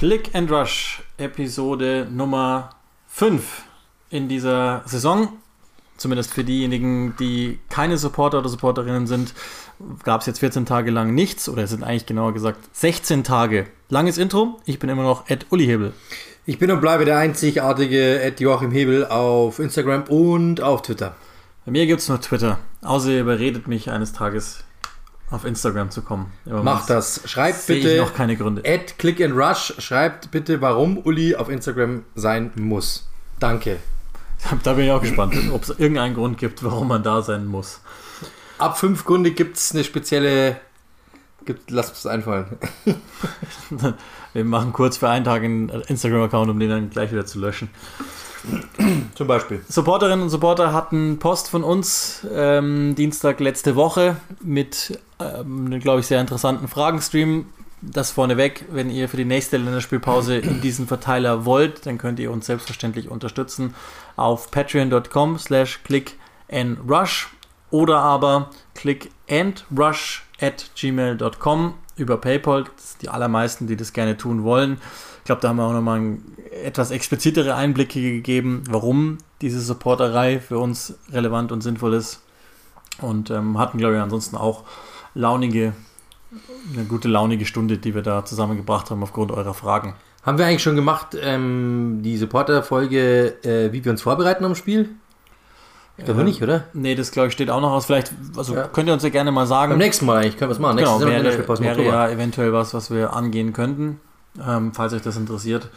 Click and Rush Episode Nummer 5 in dieser Saison. Zumindest für diejenigen, die keine Supporter oder Supporterinnen sind, gab es jetzt 14 Tage lang nichts oder es sind eigentlich genauer gesagt 16 Tage. Langes Intro. Ich bin immer noch Ed Uli Hebel. Ich bin und bleibe der einzigartige Ed Joachim Hebel auf Instagram und auf Twitter. Bei mir gibt es nur Twitter. Außer ihr überredet mich eines Tages auf Instagram zu kommen. Macht das. Schreibt bitte. noch keine Gründe. Add Click and Rush. Schreibt bitte, warum Uli auf Instagram sein muss. Danke. Da bin ich auch gespannt, ob es irgendeinen Grund gibt, warum man da sein muss. Ab fünf Gründe gibt es eine spezielle. Gibt, lass uns einfallen. Wir machen kurz für einen Tag einen Instagram-Account, um den dann gleich wieder zu löschen. Zum Beispiel. Supporterinnen und Supporter hatten Post von uns ähm, Dienstag letzte Woche mit ähm, einem, glaube ich, sehr interessanten Fragenstream. Das vorneweg, wenn ihr für die nächste Länderspielpause in diesen Verteiler wollt, dann könnt ihr uns selbstverständlich unterstützen auf patreon.com slash click and rush oder aber click and rush at gmail.com über PayPal. Das sind die allermeisten, die das gerne tun wollen. Ich glaube, da haben wir auch nochmal etwas explizitere Einblicke gegeben, warum diese Supporterei für uns relevant und sinnvoll ist. Und ähm, hatten, glaube ich, ansonsten auch launige, eine gute launige Stunde, die wir da zusammengebracht haben aufgrund eurer Fragen. Haben wir eigentlich schon gemacht, ähm, die Supporter-Folge, äh, wie wir uns vorbereiten am Spiel? Ich glaube nicht, oder? Nee, das glaube ich steht auch noch aus. Vielleicht, also ja. könnt ihr uns ja gerne mal sagen. Beim nächsten Mal eigentlich können wir es machen. Nächstes genau, wäre, wäre ja eventuell was, was wir angehen könnten ähm, falls euch das interessiert.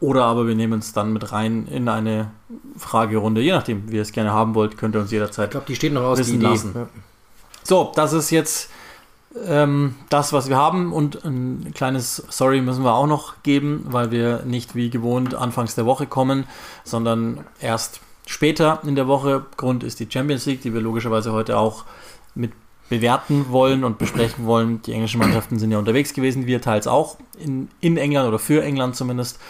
Oder aber wir nehmen es dann mit rein in eine Fragerunde. Je nachdem, wie ihr es gerne haben wollt, könnt ihr uns jederzeit ich glaube, die steht noch aus, wissen lassen. Ja. So, das ist jetzt ähm, das, was wir haben. Und ein kleines Sorry müssen wir auch noch geben, weil wir nicht wie gewohnt anfangs der Woche kommen, sondern erst später in der Woche. Grund ist die Champions League, die wir logischerweise heute auch mit bewerten wollen und besprechen wollen. Die englischen Mannschaften sind ja unterwegs gewesen, wir teils auch in, in England oder für England zumindest.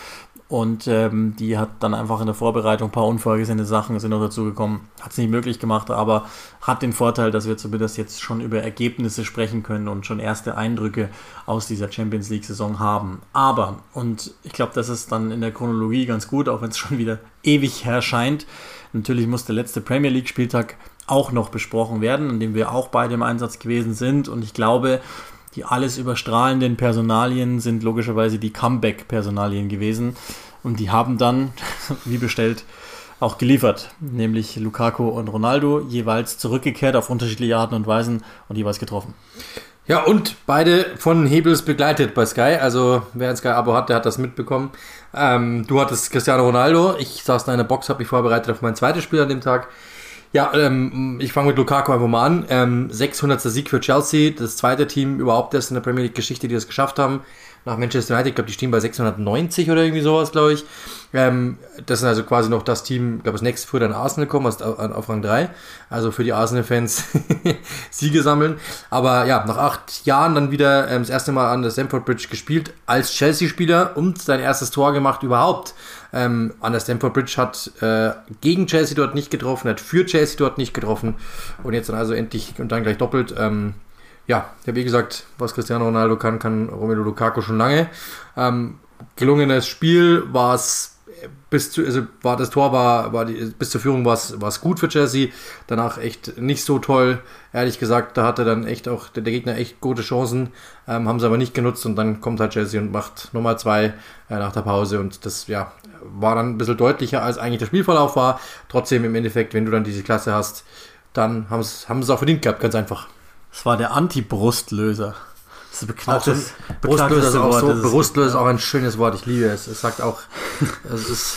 Und ähm, die hat dann einfach in der Vorbereitung ein paar unvorgesehene Sachen sind noch dazu gekommen. Hat es nicht möglich gemacht, aber hat den Vorteil, dass wir zumindest jetzt schon über Ergebnisse sprechen können und schon erste Eindrücke aus dieser Champions League-Saison haben. Aber, und ich glaube, das ist dann in der Chronologie ganz gut, auch wenn es schon wieder ewig erscheint. Natürlich muss der letzte Premier League-Spieltag auch noch besprochen werden, in dem wir auch beide im Einsatz gewesen sind. Und ich glaube, die alles überstrahlenden Personalien sind logischerweise die Comeback-Personalien gewesen. Und die haben dann, wie bestellt, auch geliefert. Nämlich Lukaku und Ronaldo, jeweils zurückgekehrt auf unterschiedliche Arten und Weisen und jeweils getroffen. Ja, und beide von Hebels begleitet bei Sky. Also wer ein Sky-Abo hat, der hat das mitbekommen. Ähm, du hattest Cristiano Ronaldo. Ich saß in einer Box, habe mich vorbereitet auf mein zweites Spiel an dem Tag. Ja, ähm, ich fange mit Lukaku einfach mal an. Ähm, 600. Sieg für Chelsea, das zweite Team überhaupt erst in der Premier League Geschichte, die das geschafft haben. Nach Manchester United, ich glaube, die stehen bei 690 oder irgendwie sowas, glaube ich. Ähm, das ist also quasi noch das Team, ich glaube, das nächste früher dann Arsenal kommen, also auf Rang 3. Also für die Arsenal-Fans Siege sammeln. Aber ja, nach acht Jahren dann wieder ähm, das erste Mal an der Stamford Bridge gespielt als Chelsea-Spieler und sein erstes Tor gemacht überhaupt ähm, an der Stamford Bridge hat äh, gegen Chelsea dort nicht getroffen, hat für Chelsea dort nicht getroffen und jetzt dann also endlich und dann gleich doppelt. Ähm, ja, ja, wie gesagt, was Cristiano Ronaldo kann, kann Romelu Lukaku schon lange. Ähm, gelungenes Spiel war es bis zu, also war das Tor war, war die, bis zur Führung war es gut für Chelsea. Danach echt nicht so toll. Ehrlich gesagt, da hatte dann echt auch der, der Gegner echt gute Chancen, ähm, haben sie aber nicht genutzt und dann kommt halt Chelsea und macht Nummer zwei äh, nach der Pause und das ja war dann ein bisschen deutlicher als eigentlich der Spielverlauf war. Trotzdem im Endeffekt, wenn du dann diese Klasse hast, dann haben sie es auch verdient gehabt, ganz einfach. Es war der Anti-Brustlöser. Das ist beknacktes, Brustlöser ist auch so. Brustlöser ist auch ein schönes Wort. Ich liebe es. Es sagt auch, es ist,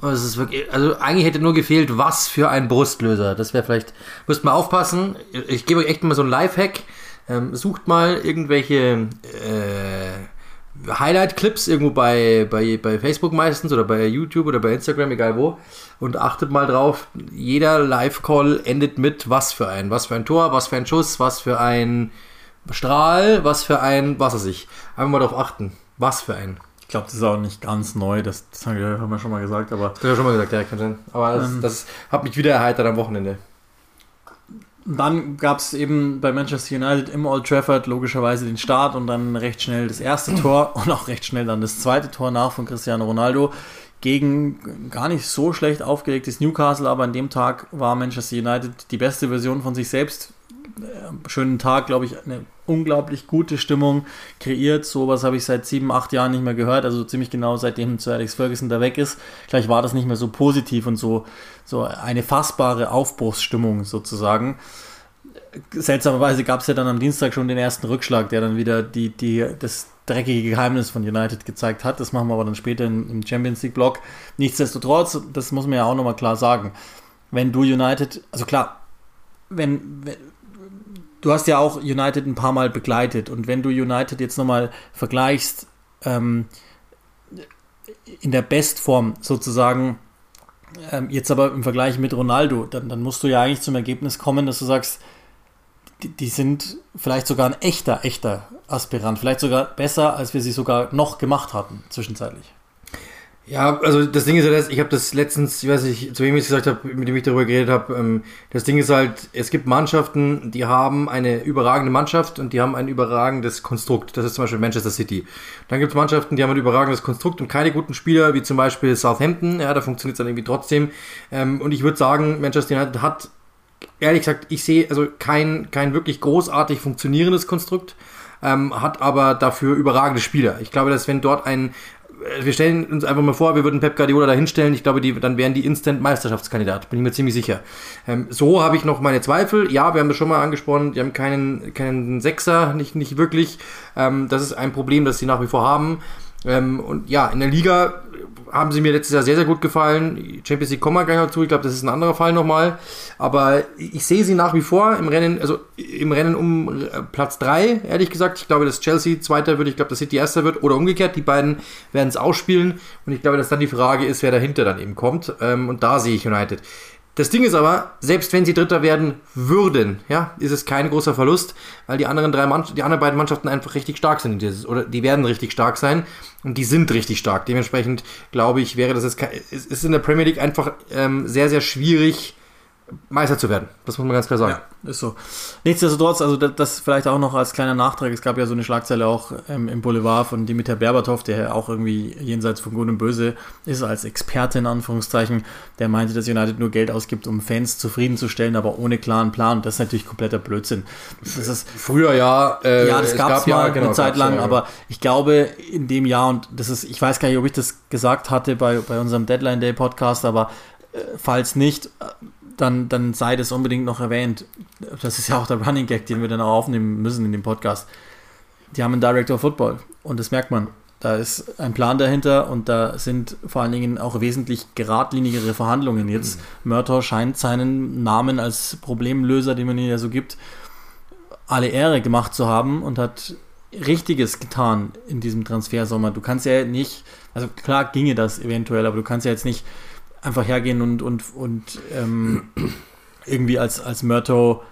es ist wirklich, also eigentlich hätte nur gefehlt, was für ein Brustlöser. Das wäre vielleicht, müsst mal aufpassen. Ich gebe euch echt mal so einen Lifehack. Ähm, sucht mal irgendwelche äh, Highlight-Clips irgendwo bei, bei, bei Facebook meistens oder bei YouTube oder bei Instagram, egal wo. Und achtet mal drauf, jeder Live-Call endet mit was für ein, was für ein Tor, was für ein Schuss, was für ein Strahl, was für ein, was weiß ich. Einfach mal darauf achten. Was für ein. Ich glaube, das ist auch nicht ganz neu, das, das haben wir schon mal gesagt, aber. Das haben wir schon mal gesagt, ja, kann sein. Aber das, ähm, das hat mich wieder erheitert am Wochenende. Dann gab es eben bei Manchester United im Old Trafford logischerweise den Start und dann recht schnell das erste Tor und auch recht schnell dann das zweite Tor nach von Cristiano Ronaldo gegen gar nicht so schlecht aufgelegtes Newcastle, aber an dem Tag war Manchester United die beste Version von sich selbst. Äh, schönen Tag, glaube ich, eine unglaublich gute Stimmung kreiert. Sowas habe ich seit sieben, acht Jahren nicht mehr gehört. Also ziemlich genau seitdem Sir Alex Ferguson da weg ist. Gleich war das nicht mehr so positiv und so, so eine fassbare Aufbruchsstimmung sozusagen. Seltsamerweise gab es ja dann am Dienstag schon den ersten Rückschlag, der dann wieder die, die, das dreckige Geheimnis von United gezeigt hat. Das machen wir aber dann später im Champions League Block. Nichtsdestotrotz, das muss man ja auch nochmal klar sagen. Wenn du United, also klar, wenn, wenn du hast ja auch United ein paar Mal begleitet und wenn du United jetzt nochmal vergleichst, ähm, in der Bestform sozusagen, ähm, jetzt aber im Vergleich mit Ronaldo, dann, dann musst du ja eigentlich zum Ergebnis kommen, dass du sagst, die, die sind vielleicht sogar ein echter, echter Aspirant, vielleicht sogar besser, als wir sie sogar noch gemacht hatten, zwischenzeitlich. Ja, also das Ding ist ja ich habe das letztens, ich weiß nicht, zu wem ich es gesagt habe, mit dem ich darüber geredet habe, ähm, das Ding ist halt, es gibt Mannschaften, die haben eine überragende Mannschaft und die haben ein überragendes Konstrukt. Das ist zum Beispiel Manchester City. Dann gibt es Mannschaften, die haben ein überragendes Konstrukt und keine guten Spieler, wie zum Beispiel Southampton, ja, da funktioniert es dann irgendwie trotzdem. Ähm, und ich würde sagen, Manchester United hat, ehrlich gesagt, ich sehe also kein, kein wirklich großartig funktionierendes Konstrukt. Ähm, hat aber dafür überragende Spieler. Ich glaube, dass wenn dort ein wir stellen uns einfach mal vor, wir würden Pep Guardiola da hinstellen, ich glaube, die, dann wären die Instant-Meisterschaftskandidat, bin ich mir ziemlich sicher. Ähm, so habe ich noch meine Zweifel. Ja, wir haben das schon mal angesprochen, die haben keinen, keinen Sechser, nicht, nicht wirklich. Ähm, das ist ein Problem, das sie nach wie vor haben. Ähm, und ja, in der Liga haben sie mir letztes Jahr sehr, sehr gut gefallen. Champions League kommen wir gleich noch zu. Ich glaube, das ist ein anderer Fall nochmal. Aber ich sehe sie nach wie vor im Rennen, also im Rennen um äh, Platz 3, ehrlich gesagt. Ich glaube, dass Chelsea Zweiter wird, ich glaube, dass City Erster wird oder umgekehrt. Die beiden werden es ausspielen. Und ich glaube, dass dann die Frage ist, wer dahinter dann eben kommt. Ähm, und da sehe ich United. Das Ding ist aber, selbst wenn sie Dritter werden würden, ja, ist es kein großer Verlust, weil die anderen drei Mann die anderen beiden Mannschaften einfach richtig stark sind. Oder die werden richtig stark sein und die sind richtig stark. Dementsprechend glaube ich, wäre das jetzt, ist in der Premier League einfach ähm, sehr, sehr schwierig, Meister zu werden. Das muss man ganz klar sagen. Ja, ist so. Nichtsdestotrotz, also das, das, vielleicht auch noch als kleiner Nachtrag. Es gab ja so eine Schlagzeile auch ähm, im Boulevard von Dimitar Berbatov, der auch irgendwie jenseits von Gut und Böse ist, als Experte in Anführungszeichen. Der meinte, dass United nur Geld ausgibt, um Fans zufriedenzustellen, aber ohne klaren Plan. Das ist natürlich kompletter Blödsinn. Das ist, Früher ja. Äh, ja, das gab es mal ja, genau, eine Zeit lang, ja, aber ich glaube in dem Jahr, und das ist, ich weiß gar nicht, ob ich das gesagt hatte bei, bei unserem Deadline Day Podcast, aber äh, falls nicht, dann, dann sei das unbedingt noch erwähnt. Das ist ja auch der Running Gag, den wir dann auch aufnehmen müssen in dem Podcast. Die haben einen Director of Football und das merkt man. Da ist ein Plan dahinter und da sind vor allen Dingen auch wesentlich geradlinigere Verhandlungen jetzt. Mhm. Scheint seinen Namen als Problemlöser, den man ihm ja so gibt, alle Ehre gemacht zu haben und hat Richtiges getan in diesem Transfersommer. Du kannst ja nicht, also klar ginge das eventuell, aber du kannst ja jetzt nicht einfach hergehen und, und, und ähm, irgendwie als, als Myrto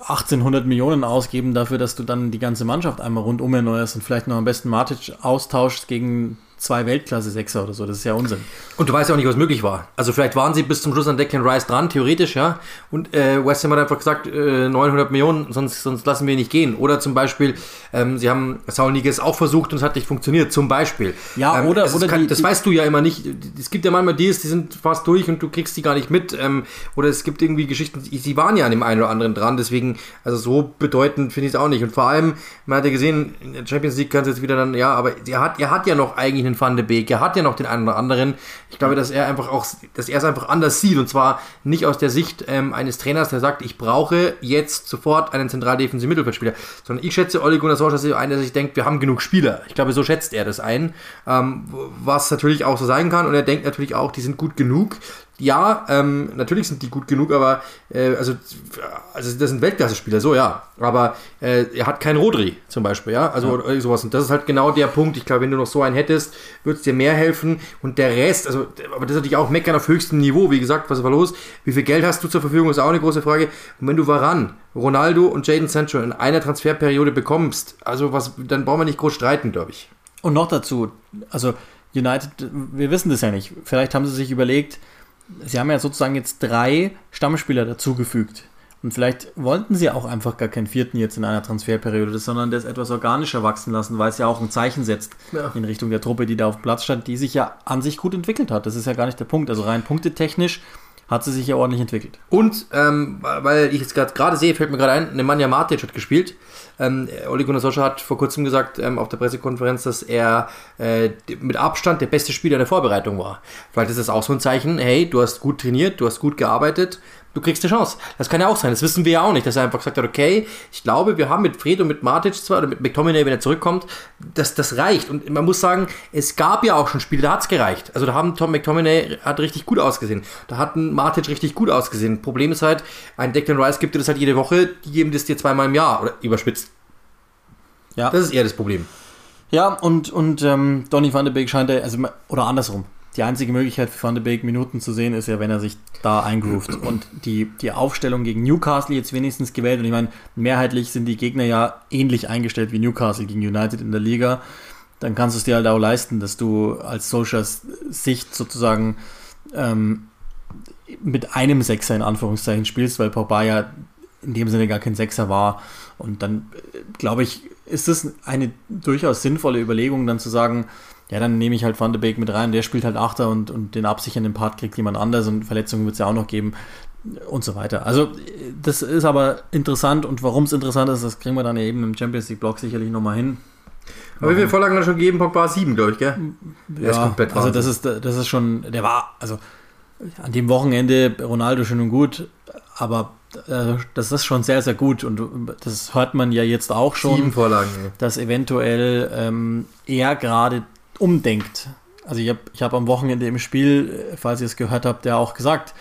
1800 Millionen ausgeben dafür, dass du dann die ganze Mannschaft einmal rundum erneuerst und vielleicht noch am besten Matic austauschst gegen zwei Weltklasse-Sechser oder so. Das ist ja Unsinn. Und du weißt ja auch nicht, was möglich war. Also vielleicht waren sie bis zum Schluss an Declan Rice dran, theoretisch, ja. Und äh, West Ham hat einfach gesagt, äh, 900 Millionen, sonst, sonst lassen wir nicht gehen. Oder zum Beispiel, ähm, sie haben Saul Niguez auch versucht und es hat nicht funktioniert, zum Beispiel. Ja, ähm, oder, oder kann, die, das weißt du ja immer nicht. Es gibt ja manchmal Deals, die sind fast durch und du kriegst die gar nicht mit. Ähm, oder es gibt irgendwie Geschichten, sie waren ja an dem einen oder anderen dran, deswegen, also so bedeutend finde ich es auch nicht. Und vor allem, man hat ja gesehen, in der Champions League kann es jetzt wieder dann, ja, aber er hat, er hat ja noch eigentlich einen Van de Beek, er hat ja noch den einen oder anderen. Ich glaube, dass er einfach auch, dass er es einfach anders sieht. Und zwar nicht aus der Sicht ähm, eines Trainers, der sagt, ich brauche jetzt sofort einen zentraldefensiven Mittelfeldspieler, sondern ich schätze Ole Gunnar Solskjaer ein, der sich denkt, wir haben genug Spieler. Ich glaube, so schätzt er das ein, ähm, was natürlich auch so sein kann. Und er denkt natürlich auch, die sind gut genug, ja, ähm, natürlich sind die gut genug, aber äh, also, also das sind Weltklasse-Spieler, so ja. Aber äh, er hat keinen Rodri zum Beispiel, ja. Also ja. sowas. Und das ist halt genau der Punkt. Ich glaube, wenn du noch so einen hättest, würde es dir mehr helfen. Und der Rest, also, aber das ist natürlich auch Meckern auf höchstem Niveau. Wie gesagt, was war los? Wie viel Geld hast du zur Verfügung, ist auch eine große Frage. Und wenn du Varan, Ronaldo und Jaden Sancho in einer Transferperiode bekommst, also was, dann brauchen wir nicht groß streiten, glaube ich. Und noch dazu, also United, wir wissen das ja nicht. Vielleicht haben sie sich überlegt, sie haben ja sozusagen jetzt drei Stammspieler dazugefügt. Und vielleicht wollten sie auch einfach gar keinen vierten jetzt in einer Transferperiode, sondern das etwas organischer wachsen lassen, weil es ja auch ein Zeichen setzt ja. in Richtung der Truppe, die da auf dem Platz stand, die sich ja an sich gut entwickelt hat. Das ist ja gar nicht der Punkt. Also rein punktetechnisch hat sie sich ja ordentlich entwickelt. Und, ähm, weil ich jetzt gerade sehe, fällt mir gerade ein, Nemanja Matic hat gespielt. Ähm, Ole Gunnar Solskjaer hat vor kurzem gesagt ähm, auf der Pressekonferenz, dass er äh, mit Abstand der beste Spieler der Vorbereitung war. Vielleicht ist das auch so ein Zeichen, hey, du hast gut trainiert, du hast gut gearbeitet, du kriegst eine Chance. Das kann ja auch sein. Das wissen wir ja auch nicht, dass er einfach gesagt hat, okay, ich glaube, wir haben mit Fred und mit Matic zwar, oder mit McTominay, wenn er zurückkommt, das, das reicht. Und man muss sagen, es gab ja auch schon Spiele, da hat es gereicht. Also da haben Tom McTominay hat richtig gut ausgesehen. Da hat ein Matic richtig gut ausgesehen. Problem ist halt, ein Declan Rice gibt dir das halt jede Woche, die geben das dir zweimal im Jahr, oder überspitzt. Ja. Das ist eher das Problem. Ja, und, und ähm, Donny van de Beek scheint, also, oder andersrum die einzige Möglichkeit für Van de Beek Minuten zu sehen ist ja, wenn er sich da eingroovt. Und die, die Aufstellung gegen Newcastle jetzt wenigstens gewählt. Und ich meine, mehrheitlich sind die Gegner ja ähnlich eingestellt wie Newcastle gegen United in der Liga. Dann kannst du es dir halt auch leisten, dass du als Socials Sicht sozusagen ähm, mit einem Sechser in Anführungszeichen spielst, weil Pogba ja in dem Sinne gar kein Sechser war. Und dann, äh, glaube ich, ist es eine durchaus sinnvolle Überlegung, dann zu sagen, ja, dann nehme ich halt Van de Beek mit rein, der spielt halt Achter und, und den absichernden Part kriegt jemand anders und Verletzungen wird es ja auch noch geben und so weiter. Also das ist aber interessant und warum es interessant ist, das kriegen wir dann eben im Champions League Block sicherlich nochmal hin. Aber wie viele Vorlagen dann schon gegeben? Pogba 7, glaube ich, gell? Ja, ist komplett also das ist, das ist schon, der war, also an dem Wochenende Ronaldo schön und gut, aber äh, das ist schon sehr, sehr gut und das hört man ja jetzt auch schon. Sieben Vorlagen. Dass eventuell ähm, er gerade umdenkt. Also ich habe ich hab am Wochenende im Spiel, falls ihr es gehört habt, ja auch gesagt,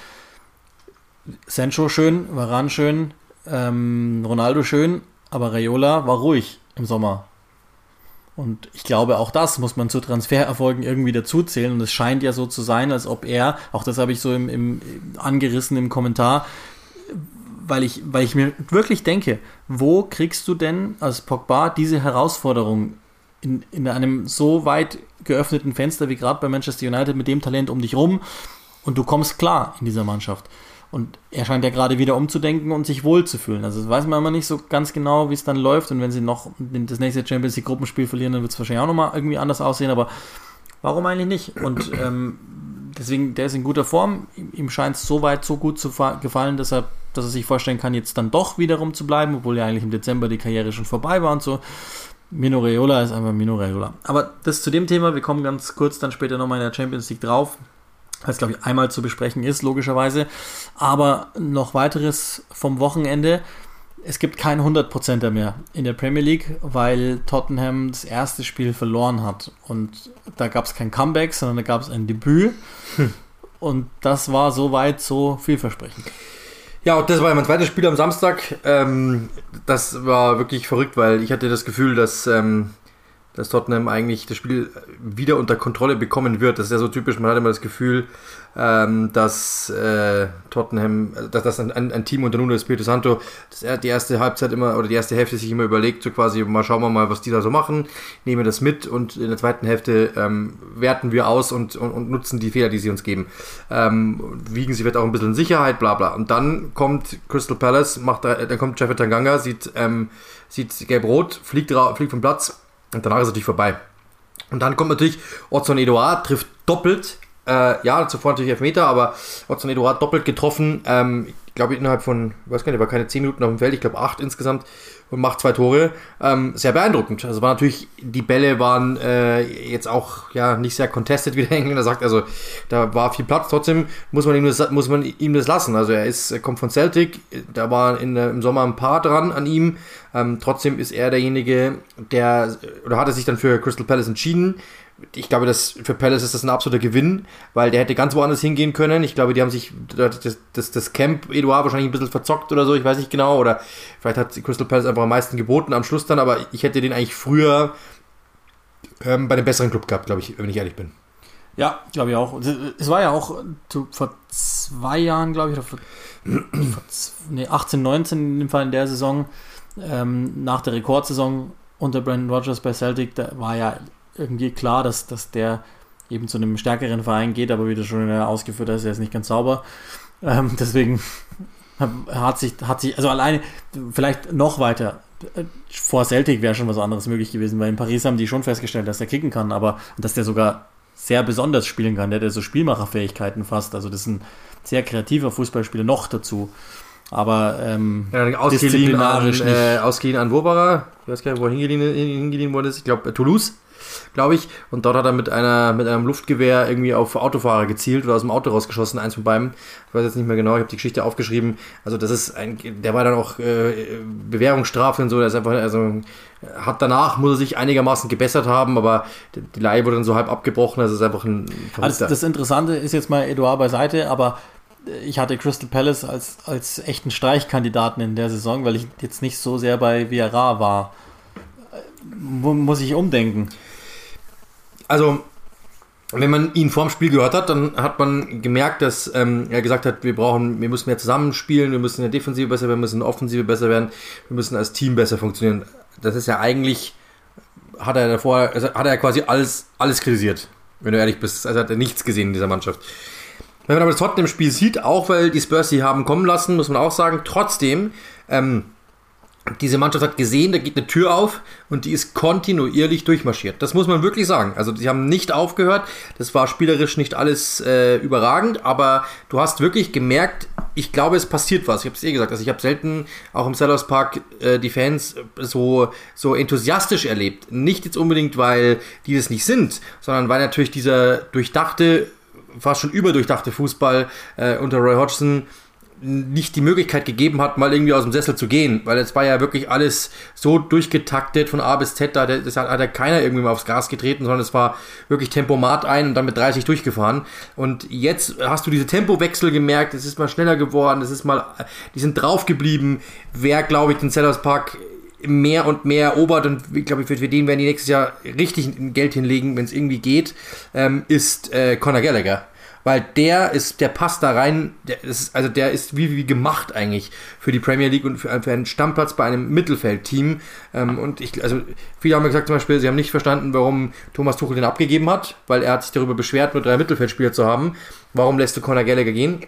Sancho schön, Varan schön, ähm, Ronaldo schön, aber Rayola war ruhig im Sommer. Und ich glaube, auch das muss man zu Transfererfolgen irgendwie dazuzählen. Und es scheint ja so zu sein, als ob er, auch das habe ich so im, im, angerissen im Kommentar, weil ich, weil ich mir wirklich denke, wo kriegst du denn als Pogba diese Herausforderung in, in einem so weit geöffneten Fenster wie gerade bei Manchester United mit dem Talent um dich rum und du kommst klar in dieser Mannschaft. Und er scheint ja gerade wieder umzudenken und sich wohlzufühlen. Also das weiß man immer nicht so ganz genau, wie es dann läuft. Und wenn sie noch das nächste Champions League Gruppenspiel verlieren, dann wird es wahrscheinlich auch nochmal irgendwie anders aussehen. Aber warum eigentlich nicht? Und ähm, deswegen, der ist in guter Form. Ihm scheint es so weit, so gut zu gefallen, dass er, dass er sich vorstellen kann, jetzt dann doch wiederum zu bleiben, obwohl ja eigentlich im Dezember die Karriere schon vorbei war und so. Mino Raiola ist einfach Mino Raiola. Aber das zu dem Thema, wir kommen ganz kurz dann später nochmal in der Champions League drauf, weil es, glaube ich, einmal zu besprechen ist, logischerweise. Aber noch weiteres vom Wochenende. Es gibt keinen 100%er mehr in der Premier League, weil Tottenham das erste Spiel verloren hat. Und da gab es kein Comeback, sondern da gab es ein Debüt. Hm. Und das war soweit so vielversprechend. Ja, und das war mein zweites Spiel am Samstag. Ähm, das war wirklich verrückt, weil ich hatte das Gefühl, dass, ähm, dass Tottenham eigentlich das Spiel wieder unter Kontrolle bekommen wird. Das ist ja so typisch, man hat immer das Gefühl, ähm, dass äh, Tottenham, dass das ein, ein, Team unter Nuno Espirito Santo das, die erste Halbzeit immer oder die erste Hälfte sich immer überlegt, so quasi, mal schauen wir mal, was die da so machen, nehmen das mit und in der zweiten Hälfte ähm, werten wir aus und, und, und, nutzen die Fehler, die sie uns geben. Ähm, wiegen sie vielleicht auch ein bisschen in Sicherheit, bla bla. Und dann kommt Crystal Palace, macht da, dann kommt Jeffrey Tanganga, sieht, ähm, sieht gelb-rot, fliegt, fliegt vom Platz und danach ist es natürlich vorbei. Und dann kommt natürlich Otson Eduard, trifft doppelt äh, ja, zuvor natürlich Elfmeter, aber Otson Eduard doppelt getroffen. Ähm, ich glaube, innerhalb von, ich weiß gar nicht, war keine 10 Minuten auf dem Feld, ich glaube 8 insgesamt und macht zwei Tore. Ähm, sehr beeindruckend. Also war natürlich, die Bälle waren äh, jetzt auch ja nicht sehr contested, wie der Engländer sagt. Also da war viel Platz. Trotzdem muss man ihm das, muss man ihm das lassen. Also er ist, er kommt von Celtic, da war in, im Sommer ein paar dran an ihm. Ähm, trotzdem ist er derjenige, der, oder hat er sich dann für Crystal Palace entschieden ich glaube, dass für Palace ist das ein absoluter Gewinn, weil der hätte ganz woanders hingehen können. Ich glaube, die haben sich das, das, das Camp Eduard wahrscheinlich ein bisschen verzockt oder so, ich weiß nicht genau. Oder vielleicht hat Crystal Palace einfach am meisten geboten am Schluss dann, aber ich hätte den eigentlich früher ähm, bei einem besseren Club gehabt, glaube ich, wenn ich ehrlich bin. Ja, glaube ich auch. Es war ja auch vor zwei Jahren, glaube ich, oder vor, vor nee, 18, 19 in dem Fall in der Saison, ähm, nach der Rekordsaison unter Brandon Rogers bei Celtic, da war ja irgendwie klar, dass, dass der eben zu einem stärkeren Verein geht, aber wie du schon ausgeführt hast, er ist nicht ganz sauber. Ähm, deswegen hat sich, hat sich, also alleine, vielleicht noch weiter, vor Celtic wäre schon was anderes möglich gewesen, weil in Paris haben die schon festgestellt, dass er kicken kann, aber dass der sogar sehr besonders spielen kann, der hat ja so Spielmacherfähigkeiten fast, also das ist ein sehr kreativer Fußballspieler noch dazu. Aber ähm, ja, ausgeliehen an, äh, ausgeliehen an Wobara, ich weiß gar nicht, wo er hingeliehen, hingeliehen worden ist, ich glaube Toulouse glaube ich. Und dort hat er mit, einer, mit einem Luftgewehr irgendwie auf Autofahrer gezielt oder aus dem Auto rausgeschossen, eins von beiden. Ich weiß jetzt nicht mehr genau, ich habe die Geschichte aufgeschrieben. Also das ist ein, der war dann auch äh, Bewährungsstrafe und so, der ist einfach, also hat danach, muss er sich einigermaßen gebessert haben, aber die Leihe wurde dann so halb abgebrochen, also ist einfach ein also Das Interessante ist jetzt mal Eduard beiseite, aber ich hatte Crystal Palace als, als echten Streichkandidaten in der Saison, weil ich jetzt nicht so sehr bei Villarra war. Muss ich umdenken also wenn man ihn vorm Spiel gehört hat, dann hat man gemerkt, dass ähm, er gesagt hat, wir brauchen, wir müssen mehr zusammenspielen, wir müssen in der Defensive besser werden, wir müssen in der Offensive besser werden, wir müssen als Team besser funktionieren. Das ist ja eigentlich, hat er davor, also hat er quasi alles, alles kritisiert, wenn du ehrlich bist. Also hat er nichts gesehen in dieser Mannschaft. Wenn man aber das Tottenham Spiel sieht, auch weil die Spurs sie haben kommen lassen, muss man auch sagen, trotzdem, ähm, diese Mannschaft hat gesehen, da geht eine Tür auf und die ist kontinuierlich durchmarschiert. Das muss man wirklich sagen. Also die haben nicht aufgehört. Das war spielerisch nicht alles äh, überragend, aber du hast wirklich gemerkt, ich glaube, es passiert was. Ich habe es eh gesagt. Also ich habe selten auch im Sellers Park äh, die Fans so, so enthusiastisch erlebt. Nicht jetzt unbedingt, weil die das nicht sind, sondern weil natürlich dieser durchdachte, fast schon überdurchdachte Fußball äh, unter Roy Hodgson nicht die Möglichkeit gegeben hat, mal irgendwie aus dem Sessel zu gehen, weil es war ja wirklich alles so durchgetaktet von A bis Z, da hat, hat ja keiner irgendwie mal aufs Gas getreten, sondern es war wirklich Tempomat ein und dann mit 30 durchgefahren. Und jetzt hast du diese Tempowechsel gemerkt, es ist mal schneller geworden, es ist mal, die sind drauf geblieben. Wer, glaube ich, den Sellers Park mehr und mehr erobert und ich glaube, für den werden die nächstes Jahr richtig Geld hinlegen, wenn es irgendwie geht, ähm, ist äh, Conor Gallagher weil der ist, der passt da rein, der ist, also der ist wie, wie gemacht eigentlich für die Premier League und für, für einen Stammplatz bei einem Mittelfeldteam. Ähm, und ich, also viele haben gesagt zum Beispiel, sie haben nicht verstanden, warum Thomas Tuchel den abgegeben hat, weil er hat sich darüber beschwert, nur drei Mittelfeldspieler zu haben. Warum lässt du Conor Gallagher gehen?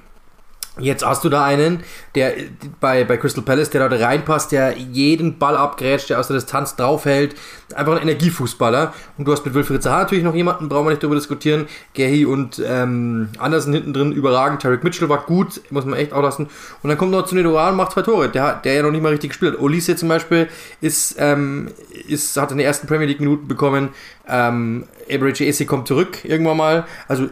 Jetzt hast du da einen, der bei, bei Crystal Palace, der dort reinpasst, der jeden Ball abgrätscht, der aus der Distanz draufhält. Einfach ein Energiefußballer. Und du hast mit Wilfried Zaha natürlich noch jemanden, brauchen wir nicht darüber diskutieren. Gehi und ähm, Andersen hinten drin überragend. Tarek Mitchell war gut, muss man echt auch lassen. Und dann kommt noch zu Nedoran und macht zwei Tore, der, der ja noch nicht mal richtig gespielt hat. Olise zum Beispiel ist, ähm, ist, hat in den ersten Premier League Minuten bekommen. Ähm, Eberechi Esse kommt zurück irgendwann mal. Also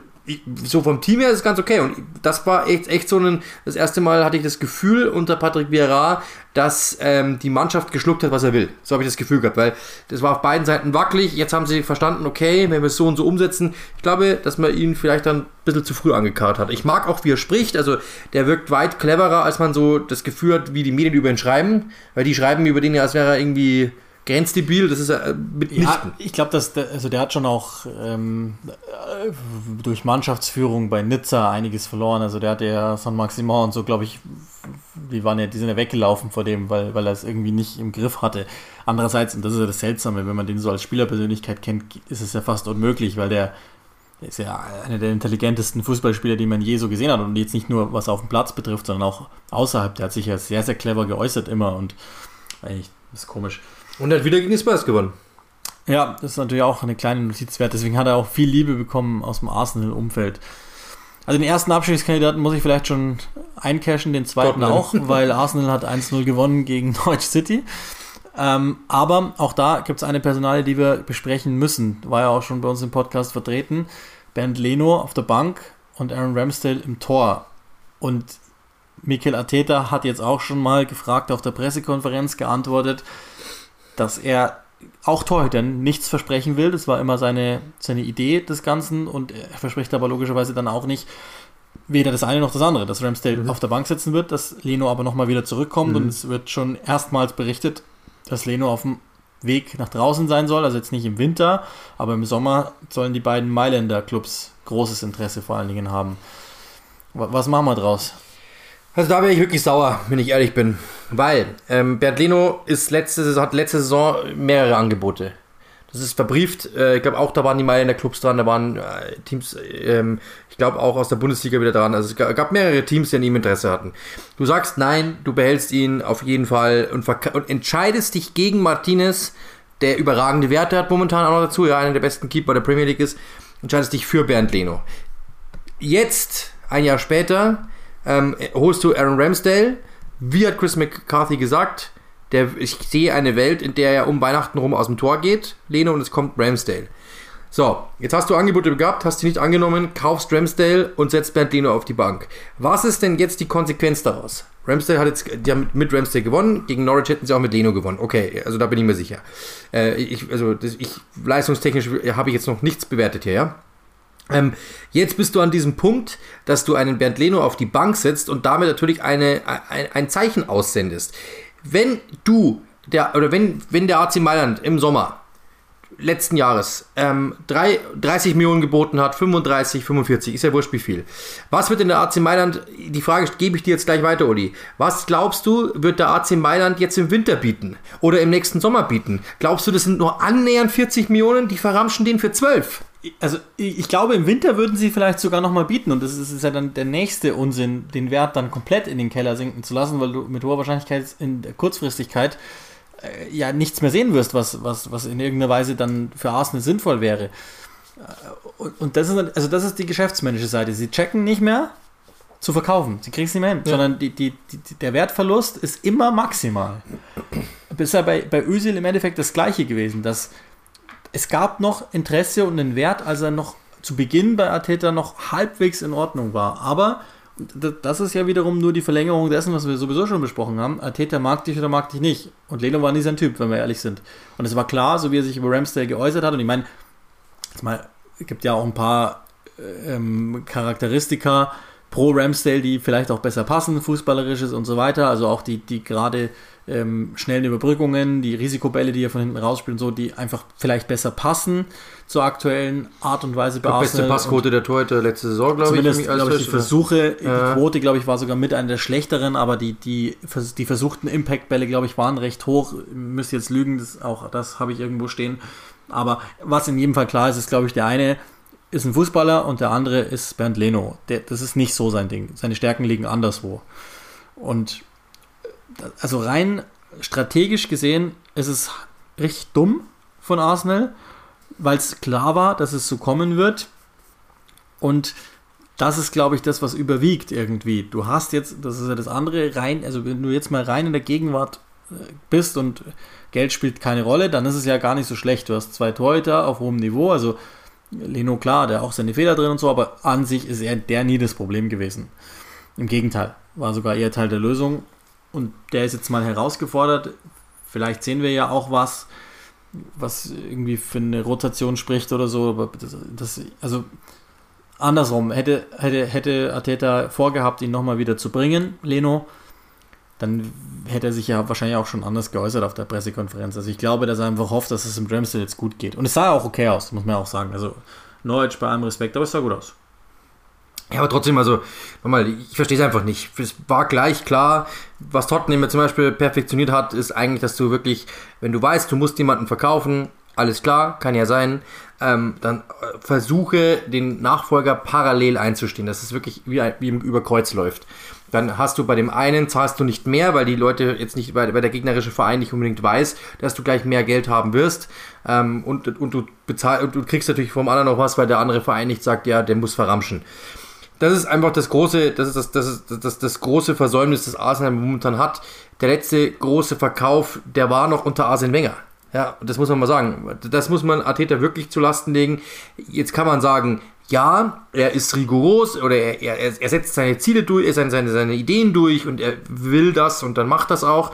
so vom Team her ist es ganz okay. Und das war echt, echt so ein, das erste Mal hatte ich das Gefühl unter Patrick Vieira, dass ähm, die Mannschaft geschluckt hat, was er will. So habe ich das Gefühl gehabt, weil das war auf beiden Seiten wackelig. Jetzt haben sie verstanden, okay, wenn wir es so und so umsetzen. Ich glaube, dass man ihn vielleicht dann ein bisschen zu früh angekarrt hat. Ich mag auch, wie er spricht. Also, der wirkt weit cleverer, als man so das Gefühl hat, wie die Medien über ihn schreiben. Weil die schreiben über den ja, als wäre er irgendwie grenzdebil, das ist äh, mitnichten. Ja, ich glaube, dass der, also der hat schon auch ähm, durch Mannschaftsführung bei Nizza einiges verloren. Also der hatte ja San Maximin und so, glaube ich, die waren ja, die sind ja weggelaufen vor dem, weil, weil er es irgendwie nicht im Griff hatte. Andererseits, und das ist ja das Seltsame, wenn man den so als Spielerpersönlichkeit kennt, ist es ja fast unmöglich, weil der, der ist ja einer der intelligentesten Fußballspieler, die man je so gesehen hat. Und jetzt nicht nur was auf dem Platz betrifft, sondern auch außerhalb. Der hat sich ja sehr, sehr clever geäußert immer und eigentlich, ist komisch. Und er hat wieder gegen die Spurs gewonnen. Ja, das ist natürlich auch eine kleine Notiz wert. Deswegen hat er auch viel Liebe bekommen aus dem Arsenal-Umfeld. Also den ersten Abschiedskandidaten muss ich vielleicht schon eincashen, den zweiten Tottenham. auch, weil Arsenal hat 1-0 gewonnen gegen Norwich City. Ähm, aber auch da gibt es eine Personale, die wir besprechen müssen. War ja auch schon bei uns im Podcast vertreten. Bernd Leno auf der Bank und Aaron Ramsdale im Tor. Und Mikel Arteta hat jetzt auch schon mal gefragt auf der Pressekonferenz geantwortet, dass er auch Torhütern nichts versprechen will. Das war immer seine, seine Idee des Ganzen und er verspricht aber logischerweise dann auch nicht weder das eine noch das andere, dass Ramsdale mhm. auf der Bank sitzen wird, dass Leno aber nochmal wieder zurückkommt mhm. und es wird schon erstmals berichtet, dass Leno auf dem Weg nach draußen sein soll, also jetzt nicht im Winter, aber im Sommer sollen die beiden Mailänder Clubs großes Interesse vor allen Dingen haben. Was machen wir draus? Also da wäre ich wirklich sauer, wenn ich ehrlich bin. Weil ähm, Bernd Leno ist letzte hat letzte Saison mehrere Angebote Das ist verbrieft. Äh, ich glaube auch, da waren die Meilen der Clubs dran, da waren äh, Teams, ähm, ich glaube auch aus der Bundesliga wieder dran. Also es gab mehrere Teams, die an ihm Interesse hatten. Du sagst nein, du behältst ihn auf jeden Fall und, und entscheidest dich gegen Martinez, der überragende Werte hat momentan auch noch dazu, ja, einer der besten Keeper der Premier League ist, entscheidest dich für Bernd Leno. Jetzt, ein Jahr später, ähm, holst du Aaron Ramsdale. Wie hat Chris McCarthy gesagt? Der, ich sehe eine Welt, in der er um Weihnachten rum aus dem Tor geht, Leno, und es kommt Ramsdale. So, jetzt hast du Angebote gehabt, hast die nicht angenommen, kaufst Ramsdale und setzt Bernd Leno auf die Bank. Was ist denn jetzt die Konsequenz daraus? Ramsdale hat jetzt, die haben mit Ramsdale gewonnen, gegen Norwich hätten sie auch mit Leno gewonnen. Okay, also da bin ich mir sicher. Äh, ich, also das, ich, leistungstechnisch habe ich jetzt noch nichts bewertet hier, ja. Ähm, jetzt bist du an diesem Punkt, dass du einen Bernd Leno auf die Bank setzt und damit natürlich eine, ein, ein Zeichen aussendest. Wenn du, der, oder wenn, wenn der AC Mailand im Sommer letzten Jahres ähm, drei, 30 Millionen geboten hat, 35, 45, ist ja wurscht wie viel. Was wird in der AC Mailand, die Frage gebe ich dir jetzt gleich weiter, Uli. Was glaubst du, wird der AC Mailand jetzt im Winter bieten? Oder im nächsten Sommer bieten? Glaubst du, das sind nur annähernd 40 Millionen, die verramschen den für 12? Also ich glaube, im Winter würden sie vielleicht sogar nochmal bieten und das ist, ist, ja dann der nächste Unsinn, den Wert dann komplett in den Keller sinken zu lassen, weil du mit hoher Wahrscheinlichkeit in der Kurzfristigkeit äh, ja nichts mehr sehen wirst, was, was, was in irgendeiner Weise dann für Arsenal sinnvoll wäre. Äh, und, und das ist also das ist die geschäftsmännische Seite. Sie checken nicht mehr zu verkaufen. Sie kriegen es nicht mehr hin, ja. sondern die, die, die, der Wertverlust ist immer maximal. Bisher bei, bei Özil im Endeffekt das gleiche gewesen, dass es gab noch Interesse und einen Wert, als er noch zu Beginn bei Arteta noch halbwegs in Ordnung war. Aber das ist ja wiederum nur die Verlängerung dessen, was wir sowieso schon besprochen haben. Arteta mag dich oder mag dich nicht. Und Leno war nie sein Typ, wenn wir ehrlich sind. Und es war klar, so wie er sich über Ramsdale geäußert hat. Und ich meine, es gibt ja auch ein paar ähm, Charakteristika pro Ramsdale, die vielleicht auch besser passen, fußballerisches und so weiter. Also auch die, die gerade ähm, schnellen Überbrückungen, die Risikobälle, die er von hinten rausspielt und so, die einfach vielleicht besser passen zur aktuellen Art und Weise bei Beste Passquote der Torhüter letzte Saison, glaube ich. Zumindest, glaube ich, die Versuche, die Quote, glaube ich, war sogar mit einer der schlechteren, aber die, die, die versuchten Impact-Bälle, glaube ich, waren recht hoch. Müsst jetzt lügen, das, auch das habe ich irgendwo stehen. Aber was in jedem Fall klar ist, ist, glaube ich, der eine ist ein Fußballer und der andere ist Bernd Leno. Der, das ist nicht so sein Ding. Seine Stärken liegen anderswo. Und also rein strategisch gesehen ist es richtig dumm von Arsenal, weil es klar war, dass es so kommen wird. Und das ist, glaube ich, das, was überwiegt irgendwie. Du hast jetzt, das ist ja das andere, rein, also wenn du jetzt mal rein in der Gegenwart äh, bist und Geld spielt keine Rolle, dann ist es ja gar nicht so schlecht. Du hast zwei Torhüter auf hohem Niveau, also Leno, klar, der auch seine Fehler drin und so, aber an sich ist er der nie das Problem gewesen. Im Gegenteil, war sogar eher Teil der Lösung und der ist jetzt mal herausgefordert. Vielleicht sehen wir ja auch was, was irgendwie für eine Rotation spricht oder so. Aber das, das also andersrum, hätte, hätte, hätte Ateta vorgehabt, ihn nochmal wieder zu bringen, Leno, dann hätte er sich ja wahrscheinlich auch schon anders geäußert auf der Pressekonferenz. Also ich glaube, dass er einfach hofft, dass es im Dramsdale jetzt gut geht. Und es sah auch okay aus, muss man auch sagen. Also Norwich bei allem Respekt, aber es sah gut aus. Ja, aber trotzdem, also, nochmal, ich verstehe es einfach nicht. Es war gleich klar, was Tottenham zum Beispiel perfektioniert hat, ist eigentlich, dass du wirklich, wenn du weißt, du musst jemanden verkaufen, alles klar, kann ja sein, ähm, dann äh, versuche den Nachfolger parallel einzustehen, dass es wirklich wie, wie über Kreuz läuft. Dann hast du bei dem einen zahlst du nicht mehr, weil die Leute jetzt nicht, weil, weil der gegnerische Verein nicht unbedingt weiß, dass du gleich mehr Geld haben wirst. Ähm, und, und du bezahlst und du kriegst natürlich vom anderen noch was, weil der andere Verein nicht sagt, ja, der muss verramschen das ist einfach das große, das ist das, das, ist das, das große Versäumnis, das Arsenal momentan hat. Der letzte große Verkauf, der war noch unter Arsene Wenger. Ja, das muss man mal sagen. Das muss man Arteta wirklich zu Lasten legen. Jetzt kann man sagen, ja, er ist rigoros oder er, er, er setzt seine Ziele durch, seine, seine, seine Ideen durch und er will das und dann macht das auch.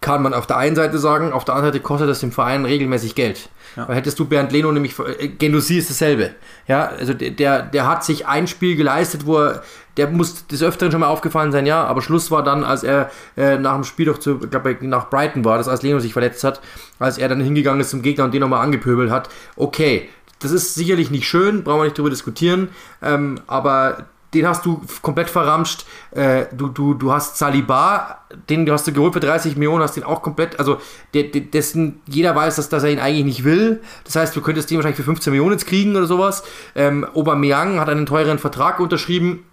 Kann man auf der einen Seite sagen, auf der anderen Seite kostet das dem Verein regelmäßig Geld. Ja. Weil hättest du Bernd Leno nämlich, äh, Genussi ist dasselbe. Ja, also der, der hat sich ein Spiel geleistet, wo er, der muss des Öfteren schon mal aufgefallen sein, ja, aber Schluss war dann, als er äh, nach dem Spiel doch zu, glaube, nach Brighton war, das als Leno sich verletzt hat, als er dann hingegangen ist zum Gegner und den nochmal angepöbelt hat. Okay, das ist sicherlich nicht schön, brauchen wir nicht drüber diskutieren, ähm, aber den hast du komplett verramscht. Äh, du, du, du hast Saliba, den hast du geholt für 30 Millionen, hast den auch komplett, also der, der, dessen jeder weiß, dass, dass er ihn eigentlich nicht will. Das heißt, du könntest den wahrscheinlich für 15 Millionen jetzt kriegen oder sowas. Ähm, Aubameyang hat einen teuren Vertrag unterschrieben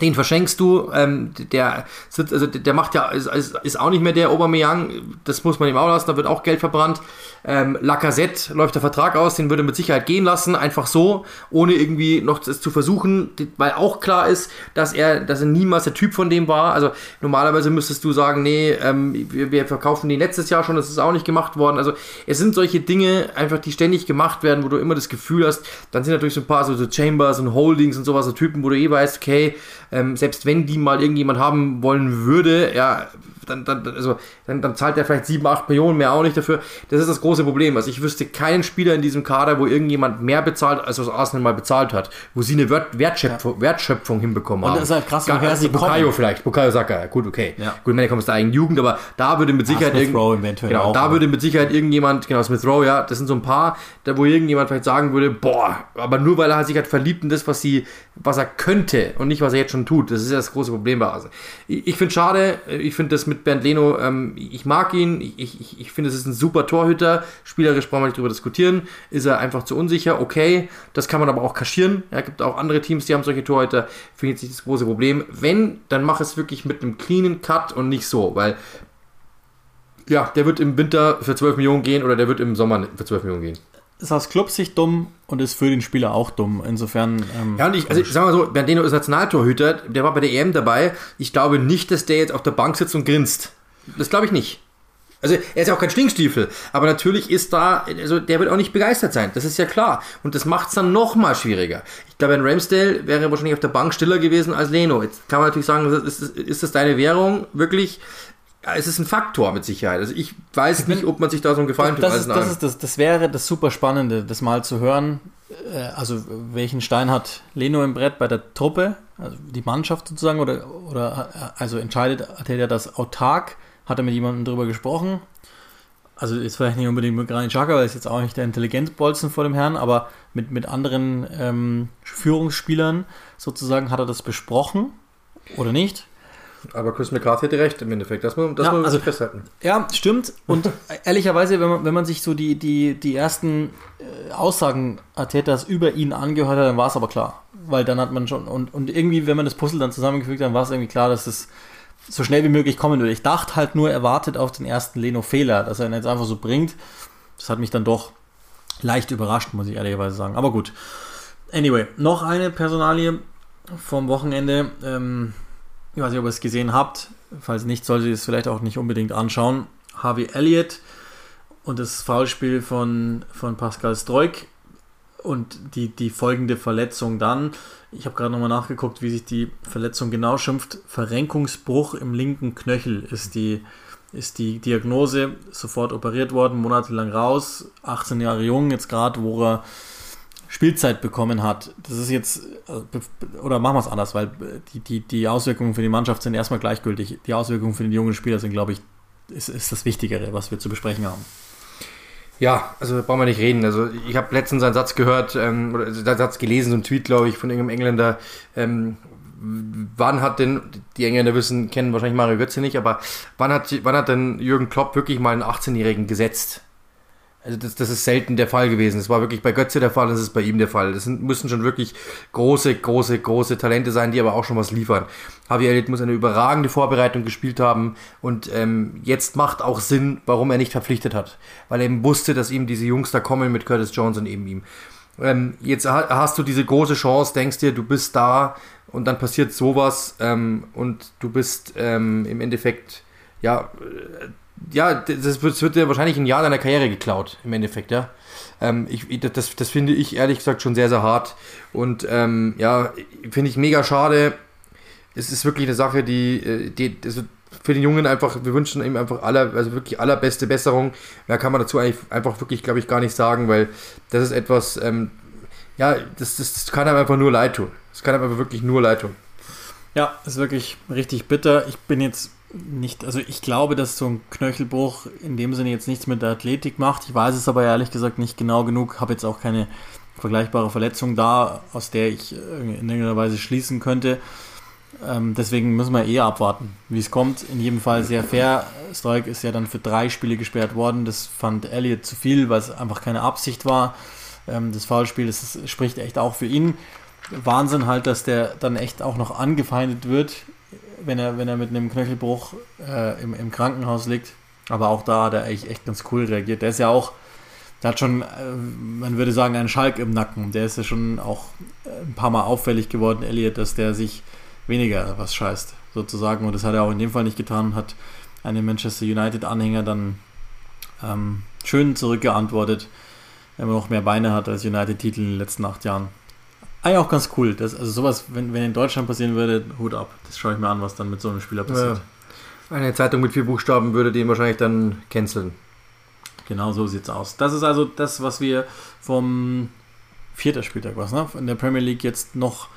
den verschenkst du, ähm, der, also der macht ja, ist, ist auch nicht mehr der Aubameyang, das muss man ihm auch lassen, da wird auch Geld verbrannt. Ähm, Lacazette läuft der Vertrag aus, den würde mit Sicherheit gehen lassen, einfach so, ohne irgendwie noch das zu versuchen, weil auch klar ist, dass er, dass er niemals der Typ von dem war. Also normalerweise müsstest du sagen, nee, ähm, wir, wir, verkaufen die letztes Jahr schon, das ist auch nicht gemacht worden. Also es sind solche Dinge einfach, die ständig gemacht werden, wo du immer das Gefühl hast, dann sind natürlich so ein paar so, so Chambers und Holdings und sowas, so Typen, wo du eh weißt, okay, ähm, selbst wenn die mal irgendjemand haben wollen würde, ja, dann, dann, also, dann, dann zahlt er vielleicht 7, 8 Millionen mehr auch nicht dafür. Das ist das große Problem. Also ich wüsste keinen Spieler in diesem Kader, wo irgendjemand mehr bezahlt, als was Arsenal mal bezahlt hat. Wo sie eine Wertschöpfung, ja. Wertschöpfung hinbekommen haben. Und das ist halt krass, woher also sie Bukayo kommen. vielleicht, Bukayo Saka, gut, okay. Ja. Gut, ich meine, kommt aus der eigenen Jugend, aber da würde mit Sicherheit irgend, genau, auch, da würde mit Sicherheit irgendjemand, genau, Smith Rowe, ja, das sind so ein paar, da wo irgendjemand vielleicht sagen würde, boah, aber nur weil er sich halt verliebt in das, was sie, was er könnte und nicht, was er jetzt schon tut. Das ist ja das große Problem bei Arsenal. Ich, ich finde schade, ich finde das mit Bernd Leno, ähm, ich mag ihn, ich, ich, ich finde, es ist ein super Torhüter. Spielerisch brauchen wir nicht drüber diskutieren. Ist er einfach zu unsicher? Okay, das kann man aber auch kaschieren. Es ja, gibt auch andere Teams, die haben solche Torhüter. Finde ich nicht das große Problem. Wenn, dann mach es wirklich mit einem cleanen Cut und nicht so, weil ja, der wird im Winter für 12 Millionen gehen oder der wird im Sommer für 12 Millionen gehen ist aus Clubsicht dumm und ist für den Spieler auch dumm. Insofern. Ähm, ja, und ich, also ich sag mal so, Bernardino ist Nationaltorhüter, der war bei der EM dabei. Ich glaube nicht, dass der jetzt auf der Bank sitzt und grinst. Das glaube ich nicht. Also er ist ja auch kein Stinkstiefel, aber natürlich ist da, also der wird auch nicht begeistert sein, das ist ja klar. Und das macht es dann nochmal schwieriger. Ich glaube, ein Ramsdale wäre wahrscheinlich auf der Bank stiller gewesen als Leno. Jetzt kann man natürlich sagen, ist, ist das deine Währung? Wirklich? Es ist ein Faktor mit Sicherheit. Also ich weiß ich nicht, ob man sich da so einen Gefallen tut. Das, ist, das, ist das, das wäre das super Spannende, das mal zu hören. Äh, also welchen Stein hat Leno im Brett bei der Truppe, also die Mannschaft sozusagen, oder, oder also entscheidet, hat er das autark? Hat er mit jemandem darüber gesprochen? Also jetzt vielleicht nicht unbedingt mit Granit Xhaka, weil er ist jetzt auch nicht der Intelligenzbolzen vor dem Herrn, aber mit, mit anderen ähm, Führungsspielern sozusagen hat er das besprochen oder nicht? Aber Chris McCarthy hätte recht im Endeffekt, das muss, das ja, also, festhalten. Ja, stimmt. Und ehrlicherweise, wenn man, wenn man sich so die, die, die ersten äh, Aussagen Artetas über ihn angehört hat, dann war es aber klar. Weil dann hat man schon, und, und irgendwie, wenn man das Puzzle dann zusammengefügt hat, dann war es irgendwie klar, dass es so schnell wie möglich kommen würde. Ich dachte halt nur, er wartet auf den ersten Leno-Fehler, dass er ihn jetzt einfach so bringt. Das hat mich dann doch leicht überrascht, muss ich ehrlicherweise sagen. Aber gut. Anyway, noch eine Personalie vom Wochenende. Ähm, ich weiß nicht, ob ihr es gesehen habt. Falls nicht, solltet ihr es vielleicht auch nicht unbedingt anschauen. Harvey Elliott und das Foulspiel von, von Pascal Stroik und die, die folgende Verletzung dann. Ich habe gerade nochmal nachgeguckt, wie sich die Verletzung genau schimpft. Verrenkungsbruch im linken Knöchel ist die, ist die Diagnose. Sofort operiert worden, monatelang raus. 18 Jahre jung, jetzt gerade, wo er Spielzeit bekommen hat. Das ist jetzt, äh, oder machen wir es anders, weil die, die, die Auswirkungen für die Mannschaft sind erstmal gleichgültig. Die Auswirkungen für die jungen Spieler sind, glaube ich, ist, ist das Wichtigere, was wir zu besprechen haben. Ja, also brauchen wir nicht reden. Also ich habe letztens einen Satz gehört, ähm, oder einen Satz gelesen, so ein Tweet, glaube ich, von irgendeinem Engländer. Ähm, wann hat denn, die Engländer wissen, kennen wahrscheinlich Mario Götze nicht, aber wann hat, wann hat denn Jürgen Klopp wirklich mal einen 18-Jährigen gesetzt? Also das, das ist selten der Fall gewesen. Das war wirklich bei Götze der Fall, das ist bei ihm der Fall. Das sind, müssen schon wirklich große, große, große Talente sein, die aber auch schon was liefern. Javier Elliott muss eine überragende Vorbereitung gespielt haben und ähm, jetzt macht auch Sinn, warum er nicht verpflichtet hat. Weil er eben wusste, dass ihm diese Jungs da kommen mit Curtis Jones und eben ihm. Ähm, jetzt hast du diese große Chance, denkst dir, du bist da und dann passiert sowas ähm, und du bist ähm, im Endeffekt, ja, ja, das wird, das wird dir wahrscheinlich ein Jahr deiner Karriere geklaut, im Endeffekt, ja. Ähm, ich, das, das finde ich ehrlich gesagt schon sehr, sehr hart. Und ähm, ja, finde ich mega schade. Es ist wirklich eine Sache, die, äh, die also für den Jungen einfach, wir wünschen ihm einfach aller, also wirklich allerbeste Besserung. Mehr kann man dazu eigentlich einfach wirklich, glaube ich, gar nicht sagen, weil das ist etwas, ähm, ja, das, das, das kann einem einfach nur leid tun. Das kann einem einfach wirklich nur leid tun. Ja, ist wirklich richtig bitter. Ich bin jetzt nicht, also ich glaube, dass so ein Knöchelbruch in dem Sinne jetzt nichts mit der Athletik macht. Ich weiß es aber ehrlich gesagt nicht genau genug, habe jetzt auch keine vergleichbare Verletzung da, aus der ich in irgendeiner Weise schließen könnte. Ähm, deswegen müssen wir eher abwarten, wie es kommt. In jedem Fall sehr fair. Stoik ist ja dann für drei Spiele gesperrt worden. Das fand Elliot zu viel, weil es einfach keine Absicht war. Ähm, das Foulspiel, das ist, spricht echt auch für ihn. Wahnsinn halt, dass der dann echt auch noch angefeindet wird, wenn er, wenn er mit einem Knöchelbruch äh, im, im Krankenhaus liegt. Aber auch da hat er eigentlich echt ganz cool reagiert. Der ist ja auch, der hat schon, äh, man würde sagen, einen Schalk im Nacken. Der ist ja schon auch ein paar Mal auffällig geworden, Elliot, dass der sich weniger was scheißt, sozusagen. Und das hat er auch in dem Fall nicht getan, hat einem Manchester United-Anhänger dann ähm, schön zurückgeantwortet, wenn man noch mehr Beine hat als United-Titel in den letzten acht Jahren. Eigentlich auch ganz cool. Das, also sowas, wenn, wenn in Deutschland passieren würde, Hut ab. Das schaue ich mir an, was dann mit so einem Spieler passiert. Ja. Eine Zeitung mit vier Buchstaben würde den wahrscheinlich dann canceln. Genau so sieht es aus. Das ist also das, was wir vom vierter Spieltag was, ne? In der Premier League jetzt noch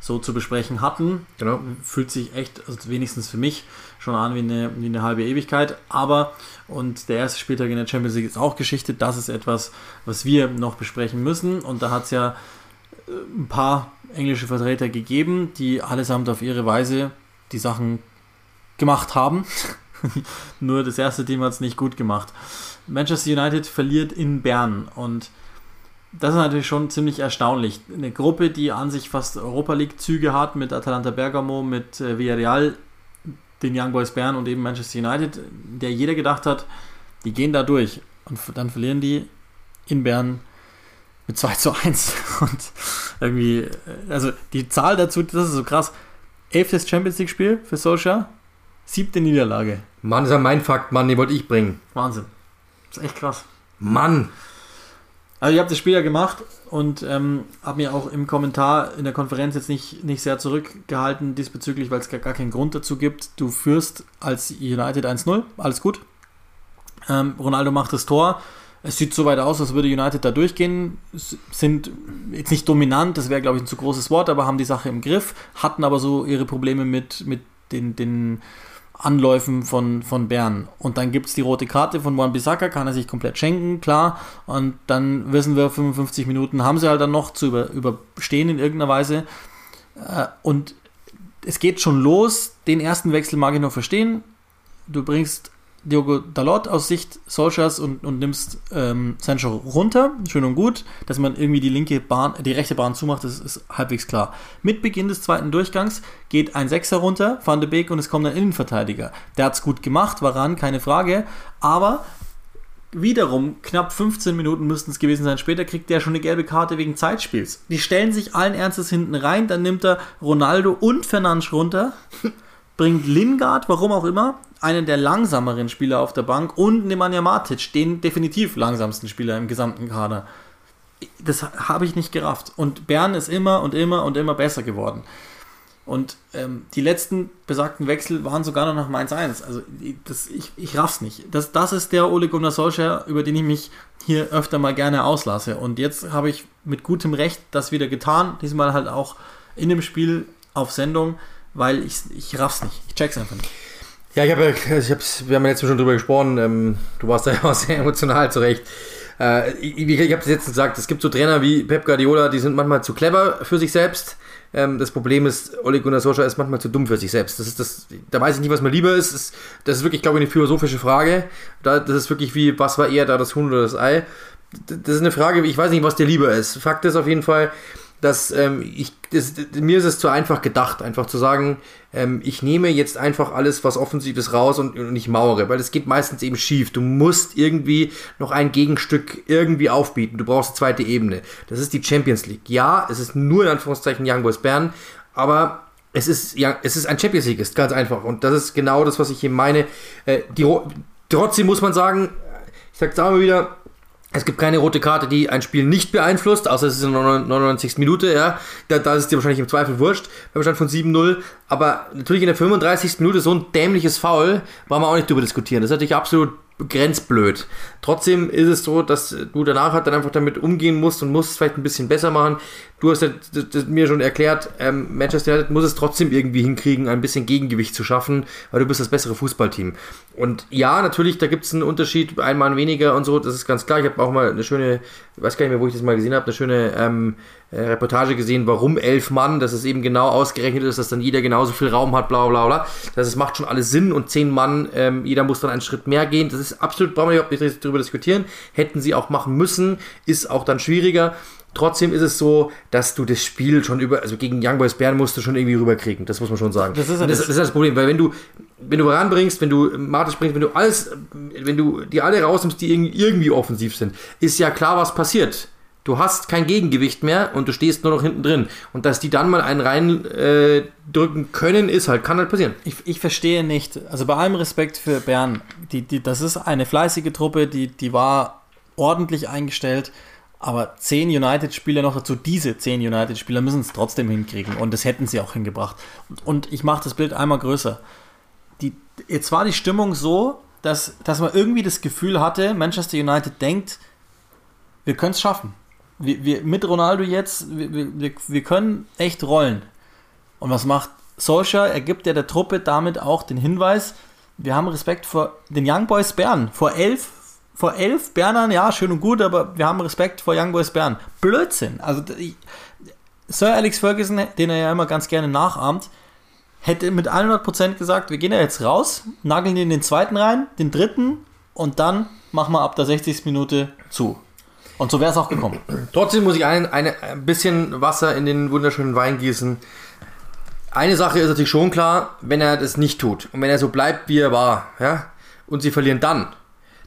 so zu besprechen hatten. Genau. Fühlt sich echt, also wenigstens für mich, schon an wie eine, wie eine halbe Ewigkeit. Aber, und der erste Spieltag in der Champions League ist auch Geschichte. Das ist etwas, was wir noch besprechen müssen. Und da hat es ja ein paar englische Vertreter gegeben, die allesamt auf ihre Weise die Sachen gemacht haben. Nur das erste Team hat es nicht gut gemacht. Manchester United verliert in Bern und das ist natürlich schon ziemlich erstaunlich. Eine Gruppe, die an sich fast Europa League-Züge hat, mit Atalanta Bergamo, mit äh, Villarreal, den Young Boys Bern und eben Manchester United, der jeder gedacht hat, die gehen da durch. Und dann verlieren die in Bern mit 2 zu 1. Und irgendwie, äh, also die Zahl dazu, das ist so krass. Elftes Champions League-Spiel für Solskjaer, siebte Niederlage. Mann, das ist ja mein Fakt, Mann, den wollte ich bringen. Wahnsinn. Das ist echt krass. Mann! Also ich habe das Spiel ja gemacht und ähm, habe mir auch im Kommentar in der Konferenz jetzt nicht, nicht sehr zurückgehalten diesbezüglich, weil es gar, gar keinen Grund dazu gibt. Du führst als United 1-0, alles gut. Ähm, Ronaldo macht das Tor. Es sieht so weit aus, als würde United da durchgehen. Sind jetzt nicht dominant, das wäre, glaube ich, ein zu großes Wort, aber haben die Sache im Griff, hatten aber so ihre Probleme mit, mit den, den Anläufen von, von Bern. Und dann gibt es die rote Karte von Juan Bissaka, kann er sich komplett schenken, klar. Und dann wissen wir, 55 Minuten haben sie halt dann noch zu über, überstehen in irgendeiner Weise. Äh, und es geht schon los. Den ersten Wechsel mag ich noch verstehen. Du bringst Diogo Dalot aus Sicht Solskjaers und, und nimmst ähm, Sancho runter, schön und gut, dass man irgendwie die linke Bahn, die rechte Bahn zumacht, das ist halbwegs klar. Mit Beginn des zweiten Durchgangs geht ein Sechser runter, Van de Beek und es kommt ein Innenverteidiger. Der hat es gut gemacht, war ran, keine Frage, aber wiederum knapp 15 Minuten müssten es gewesen sein. Später kriegt der schon eine gelbe Karte wegen Zeitspiels. Die stellen sich allen Ernstes hinten rein, dann nimmt er Ronaldo und Fernandes runter, bringt Lingard, warum auch immer, einen der langsameren Spieler auf der Bank und Nemanja Matic, den definitiv langsamsten Spieler im gesamten Kader. Das habe ich nicht gerafft. Und Bern ist immer und immer und immer besser geworden. Und ähm, die letzten besagten Wechsel waren sogar noch nach Mainz 1. Also das, ich, ich raff's nicht. Das, das ist der Ole Gunnar Solskjaer, über den ich mich hier öfter mal gerne auslasse. Und jetzt habe ich mit gutem Recht das wieder getan. Diesmal halt auch in dem Spiel auf Sendung, weil ich, ich raff's nicht. Ich check's einfach nicht. Ja, ich habe, ich hab's, wir haben ja letztens schon drüber gesprochen. Ähm, du warst da ja auch sehr emotional zurecht. Äh, ich ich habe es jetzt gesagt, es gibt so Trainer wie Pep Guardiola, die sind manchmal zu clever für sich selbst. Ähm, das Problem ist, Ole Gunnar Solskjaer ist manchmal zu dumm für sich selbst. Das ist das, da weiß ich nicht, was mir lieber ist. Das, das ist wirklich, glaube ich, eine philosophische Frage. Da, das ist wirklich wie, was war eher da, das Huhn oder das Ei? Das ist eine Frage, ich weiß nicht, was dir lieber ist. Fakt ist auf jeden Fall, dass ähm, ich, das, mir ist es zu einfach gedacht, einfach zu sagen, ähm, ich nehme jetzt einfach alles, was offensiv ist, raus und, und ich mauere, weil es geht meistens eben schief. Du musst irgendwie noch ein Gegenstück irgendwie aufbieten. Du brauchst eine zweite Ebene. Das ist die Champions League. Ja, es ist nur in Anführungszeichen Young Boys Bern, aber es ist, ja, es ist ein Champions League, ist ganz einfach. Und das ist genau das, was ich hier meine. Äh, die, trotzdem muss man sagen, ich sag's auch mal wieder, es gibt keine rote Karte, die ein Spiel nicht beeinflusst, außer es ist in der 99. Minute, ja. Da, da ist es dir wahrscheinlich im Zweifel wurscht, beim Stand von 7-0. Aber natürlich in der 35. Minute so ein dämliches Foul, brauchen wir auch nicht drüber diskutieren. Das ist natürlich absolut grenzblöd. Trotzdem ist es so, dass du danach halt dann einfach damit umgehen musst und musst es vielleicht ein bisschen besser machen. Du hast ja mir schon erklärt, ähm, Manchester United muss es trotzdem irgendwie hinkriegen, ein bisschen Gegengewicht zu schaffen, weil du bist das bessere Fußballteam. und ja, natürlich, da gibt es einen Unterschied, ein Mann weniger und so, das ist ganz klar. Ich habe auch mal eine schöne, weiß gar nicht mehr, wo ich das mal gesehen habe, eine schöne ähm, äh, Reportage gesehen, warum elf Mann, dass es eben genau ausgerechnet ist, dass dann jeder genauso viel Raum hat, bla bla bla. Das es macht schon alles Sinn und zehn Mann, ähm, jeder muss dann einen Schritt mehr gehen. Das ist absolut, brauchen wir überhaupt nicht darüber diskutieren. Hätten sie auch machen müssen, ist auch dann schwieriger. Trotzdem ist es so, dass du das Spiel schon über, also gegen Young Boys Bern musst du schon irgendwie rüberkriegen. Das muss man schon sagen. Das ist, das, das, ist das Problem, weil wenn du, wenn du ranbringst, wenn du Matisch bringst, wenn du alles, wenn du die alle rausnimmst, die irgendwie offensiv sind, ist ja klar, was passiert. Du hast kein Gegengewicht mehr und du stehst nur noch hinten drin. Und dass die dann mal einen reindrücken äh, können, ist halt, kann halt passieren. Ich, ich verstehe nicht, also bei allem Respekt für Bern, die, die, das ist eine fleißige Truppe, die, die war ordentlich eingestellt. Aber zehn United-Spieler noch dazu, diese zehn United-Spieler müssen es trotzdem hinkriegen. Und das hätten sie auch hingebracht. Und ich mache das Bild einmal größer. Die, jetzt war die Stimmung so, dass, dass man irgendwie das Gefühl hatte, Manchester United denkt, wir können es schaffen. Wir, wir, mit Ronaldo jetzt, wir, wir, wir können echt rollen. Und was macht Solskjaer? Er gibt ja der Truppe damit auch den Hinweis, wir haben Respekt vor den Young Boys Bern. Vor elf, vor elf Bernern, ja, schön und gut, aber wir haben Respekt vor Young Boys Bern. Blödsinn. Also Sir Alex Ferguson, den er ja immer ganz gerne nachahmt, hätte mit 100% gesagt, wir gehen ja jetzt raus, nageln den den zweiten rein, den dritten und dann machen wir ab der 60. Minute zu. Und so wäre es auch gekommen. Trotzdem muss ich ein, eine, ein bisschen Wasser in den wunderschönen Wein gießen. Eine Sache ist natürlich schon klar, wenn er das nicht tut und wenn er so bleibt, wie er war, ja, und sie verlieren dann,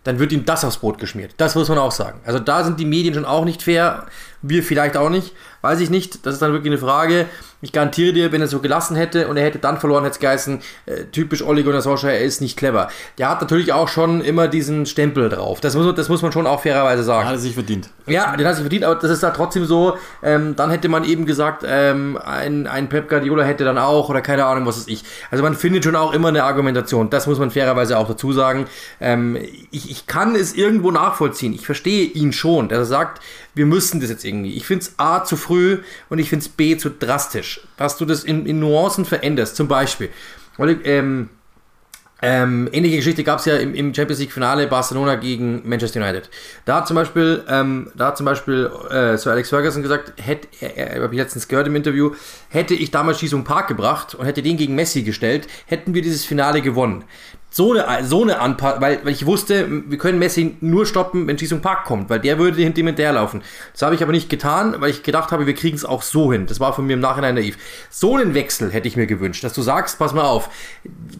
dann wird ihm das aufs Brot geschmiert. Das muss man auch sagen. Also da sind die Medien schon auch nicht fair, wir vielleicht auch nicht, weiß ich nicht. Das ist dann wirklich eine Frage. Ich garantiere dir, wenn er so gelassen hätte und er hätte dann verloren, hätte es geheißen, äh, typisch Ole Gunnar Solskjaer, er ist nicht clever. Der hat natürlich auch schon immer diesen Stempel drauf. Das muss, das muss man schon auch fairerweise sagen. Hat er sich verdient. Ja, den hat er sich verdient, aber das ist da trotzdem so. Ähm, dann hätte man eben gesagt, ähm, ein, ein Pep Guardiola hätte dann auch oder keine Ahnung, was ist ich. Also man findet schon auch immer eine Argumentation. Das muss man fairerweise auch dazu sagen. Ähm, ich, ich kann es irgendwo nachvollziehen. Ich verstehe ihn schon, dass er sagt, wir müssen das jetzt irgendwie. Ich finde es A zu früh und ich finde es B zu drastisch, dass du das in, in Nuancen veränderst. Zum Beispiel, weil ähm, ähm, ähnliche Geschichte gab es ja im, im, Champions League Finale Barcelona gegen Manchester United. Da hat zum Beispiel, ähm, da hat zum Beispiel äh, Sir Alex Ferguson gesagt, hätte, äh, habe ich letztens gehört im Interview, hätte ich damals Schießung Park gebracht und hätte den gegen Messi gestellt, hätten wir dieses Finale gewonnen so eine, so eine Anpassung, weil, weil ich wusste, wir können Messi nur stoppen, wenn Schießung Park kommt, weil der würde hinter ihm hinterherlaufen. Das habe ich aber nicht getan, weil ich gedacht habe, wir kriegen es auch so hin. Das war von mir im Nachhinein naiv. So einen Wechsel hätte ich mir gewünscht, dass du sagst, pass mal auf,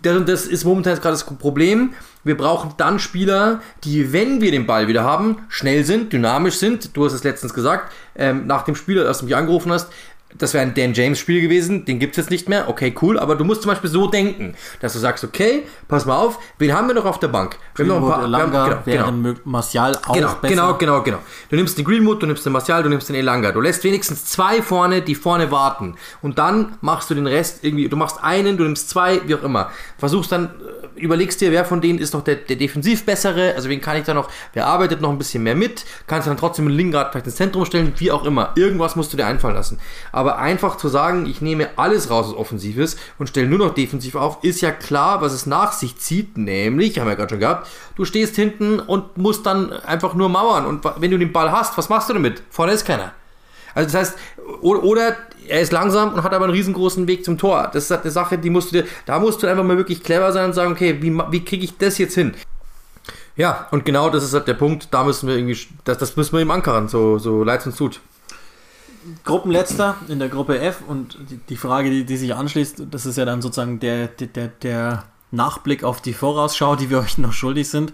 das, das ist momentan gerade das Problem. Wir brauchen dann Spieler, die, wenn wir den Ball wieder haben, schnell sind, dynamisch sind. Du hast es letztens gesagt, ähm, nach dem Spiel, als du mich angerufen hast, das wäre ein Dan James Spiel gewesen, den gibt es jetzt nicht mehr, okay, cool, aber du musst zum Beispiel so denken, dass du sagst, okay, pass mal auf, wen haben wir noch auf der Bank? Wir haben noch ein paar, Elanga, haben, genau, genau. Martial auch genau, besser. Genau, genau, genau. Du nimmst den Greenwood, du nimmst den Martial, du nimmst den Elanga. Du lässt wenigstens zwei vorne, die vorne warten. Und dann machst du den Rest irgendwie, du machst einen, du nimmst zwei, wie auch immer. Versuchst dann überlegst dir, wer von denen ist noch der, der defensiv bessere, also wen kann ich da noch, wer arbeitet noch ein bisschen mehr mit, kannst du dann trotzdem einen Lingard vielleicht ins Zentrum stellen, wie auch immer. Irgendwas musst du dir einfallen lassen. Aber einfach zu sagen, ich nehme alles raus aus Offensives und stelle nur noch defensiv auf, ist ja klar, was es nach sich zieht, nämlich, haben wir ja gerade schon gehabt, du stehst hinten und musst dann einfach nur mauern und wenn du den Ball hast, was machst du damit? Vorne ist keiner. Also das heißt, oder er ist langsam und hat aber einen riesengroßen Weg zum Tor. Das ist halt eine Sache, die musst du dir, da musst du einfach mal wirklich clever sein und sagen, okay, wie, wie kriege ich das jetzt hin? Ja, und genau das ist halt der Punkt, da müssen wir irgendwie, das, das müssen wir ihm ankern, so, so leid es uns tut. Gruppenletzter in der Gruppe F und die, die Frage, die, die, sich anschließt, das ist ja dann sozusagen der, der, der Nachblick auf die Vorausschau, die wir euch noch schuldig sind.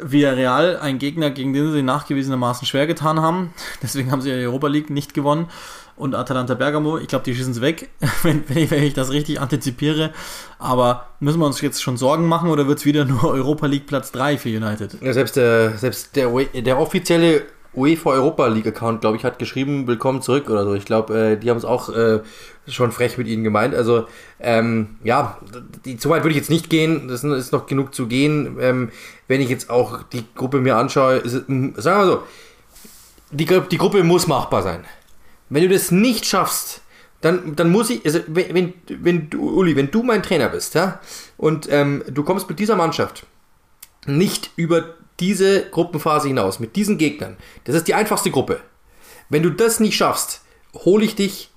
Villarreal, ein Gegner, gegen den sie nachgewiesenermaßen schwer getan haben. Deswegen haben sie die Europa League nicht gewonnen. Und Atalanta Bergamo, ich glaube, die schießen es weg, wenn, wenn, ich, wenn, ich, das richtig antizipiere. Aber müssen wir uns jetzt schon Sorgen machen oder wird es wieder nur Europa League Platz 3 für United? Ja, selbst der, selbst der, der offizielle UEFA Europa League Account, glaube ich, hat geschrieben, willkommen zurück oder so. Ich glaube, äh, die haben es auch äh, schon frech mit ihnen gemeint. Also, ähm, ja, die, so weit würde ich jetzt nicht gehen. Das ist noch genug zu gehen. Ähm, wenn ich jetzt auch die Gruppe mir anschaue, ist, sagen wir mal so, die, die Gruppe muss machbar sein. Wenn du das nicht schaffst, dann, dann muss ich, also wenn, wenn du, Uli, wenn du mein Trainer bist, ja, und ähm, du kommst mit dieser Mannschaft nicht über diese Gruppenphase hinaus, mit diesen Gegnern, das ist die einfachste Gruppe. Wenn du das nicht schaffst, hole ich dich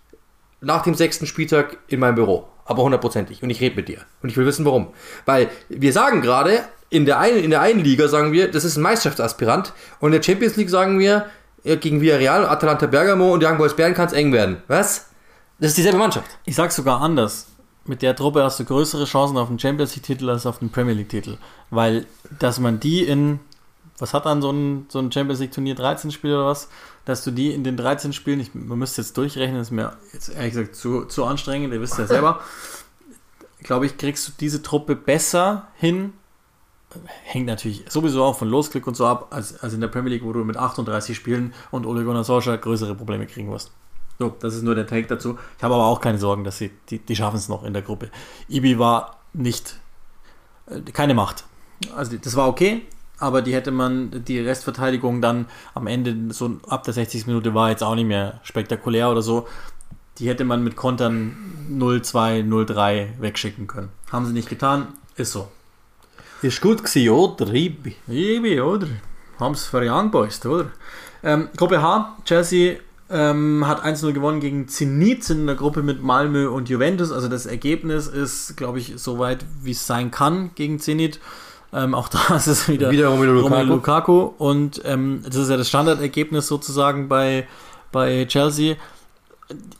nach dem sechsten Spieltag in mein Büro. Aber hundertprozentig. Und ich rede mit dir. Und ich will wissen, warum. Weil wir sagen gerade, in der, einen, in der einen Liga sagen wir, das ist ein Meisterschaftsaspirant. Und in der Champions League sagen wir, gegen Villarreal, Atalanta Bergamo und Young Boys Bern kann es eng werden. Was? Das ist dieselbe Mannschaft. Ich sag's sogar anders. Mit der Truppe hast du größere Chancen auf den Champions League-Titel als auf den Premier League-Titel. Weil, dass man die in, was hat dann so ein, so ein Champions League-Turnier, 13 Spiele oder was, dass du die in den 13 Spielen, ich, man müsste jetzt durchrechnen, ist mir jetzt ehrlich gesagt zu, zu anstrengend, ihr wisst ja selber. Glaube ich, kriegst du diese Truppe besser hin. Hängt natürlich sowieso auch von Losglück und so ab, als, als in der Premier League, wo du mit 38 Spielen und Ole Gunnar Solskjaer größere Probleme kriegen wirst. So, das ist nur der Take dazu. Ich habe aber auch keine Sorgen, dass sie, die, die schaffen es noch in der Gruppe. Ibi war nicht, äh, keine Macht. Also das war okay, aber die hätte man, die Restverteidigung dann am Ende, so ab der 60. Minute war jetzt auch nicht mehr spektakulär oder so. Die hätte man mit Kontern 0-2, 0-3 wegschicken können. Haben sie nicht getan, ist so. Ist gut gewesen, oder? Ibi. Ibi, oder? Haben es für Young Boys, oder? Ähm, Gruppe H, Chelsea ähm, hat 1-0 gewonnen gegen Zenit in der Gruppe mit Malmö und Juventus. Also das Ergebnis ist, glaube ich, so weit, wie es sein kann gegen Zenit. Ähm, auch da ist es wieder, wieder Romelu Lukaku. Romelu Lukaku. Und ähm, das ist ja das Standardergebnis sozusagen bei, bei Chelsea.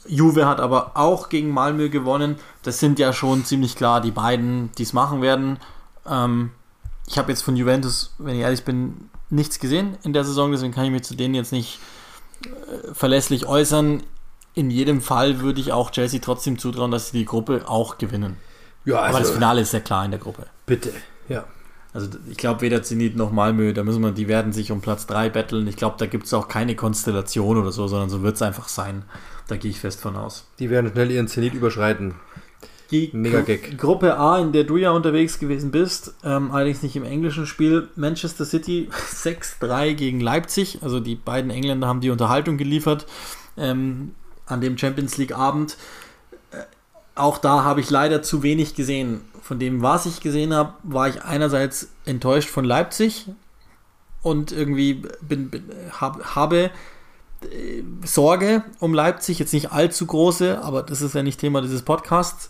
Juve hat aber auch gegen Malmö gewonnen. Das sind ja schon ziemlich klar die beiden, die es machen werden. Ähm, ich habe jetzt von Juventus, wenn ich ehrlich bin, nichts gesehen in der Saison, deswegen kann ich mich zu denen jetzt nicht äh, verlässlich äußern. In jedem Fall würde ich auch Chelsea trotzdem zutrauen, dass sie die Gruppe auch gewinnen. Ja, also, aber das Finale ist sehr klar in der Gruppe. Bitte, ja. Also ich glaube, weder Zenit noch Malmö, da müssen wir, die werden sich um Platz 3 betteln. Ich glaube, da gibt es auch keine Konstellation oder so, sondern so wird es einfach sein. Da gehe ich fest von aus. Die werden schnell ihren Zenit überschreiten. Die Mega Gag. Gruppe A, in der du ja unterwegs gewesen bist, ähm, allerdings nicht im englischen Spiel, Manchester City 6-3 gegen Leipzig. Also die beiden Engländer haben die Unterhaltung geliefert ähm, an dem Champions League Abend. Auch da habe ich leider zu wenig gesehen von dem, was ich gesehen habe, war ich einerseits enttäuscht von Leipzig und irgendwie bin, bin hab, habe äh, Sorge um Leipzig, jetzt nicht allzu große, aber das ist ja nicht Thema dieses Podcasts.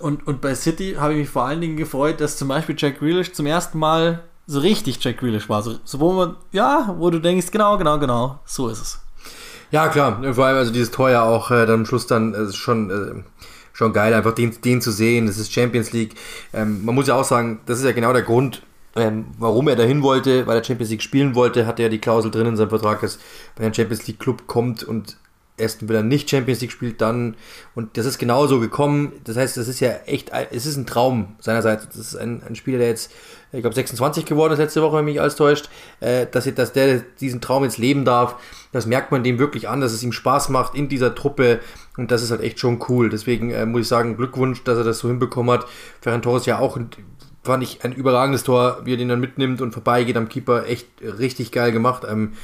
Und, und bei City habe ich mich vor allen Dingen gefreut, dass zum Beispiel Jack Grealish zum ersten Mal so richtig Jack Grealish war. So, so wo man, ja, wo du denkst, genau, genau, genau, so ist es. Ja, klar, vor allem also dieses Tor ja auch äh, dann am Schluss dann äh, schon äh, schon geil, einfach den, den zu sehen. Das ist Champions League. Ähm, man muss ja auch sagen, das ist ja genau der Grund, ähm, warum er dahin wollte, weil er Champions League spielen wollte, hat er ja die Klausel drin in seinem Vertrag, dass wenn ein Champions League Club kommt und wenn er nicht Champions League spielt, dann und das ist genauso gekommen. Das heißt, das ist ja echt, es ist ein Traum seinerseits. Das ist ein, ein Spieler, der jetzt, ich glaube, 26 geworden ist letzte Woche, wenn mich alles täuscht, äh, dass, dass der diesen Traum jetzt leben darf. Das merkt man dem wirklich an, dass es ihm Spaß macht in dieser Truppe und das ist halt echt schon cool. Deswegen äh, muss ich sagen, Glückwunsch, dass er das so hinbekommen hat. Ferran Torres ja auch fand ich ein überragendes Tor, wie er den dann mitnimmt und vorbeigeht am Keeper. Echt richtig geil gemacht. Ähm,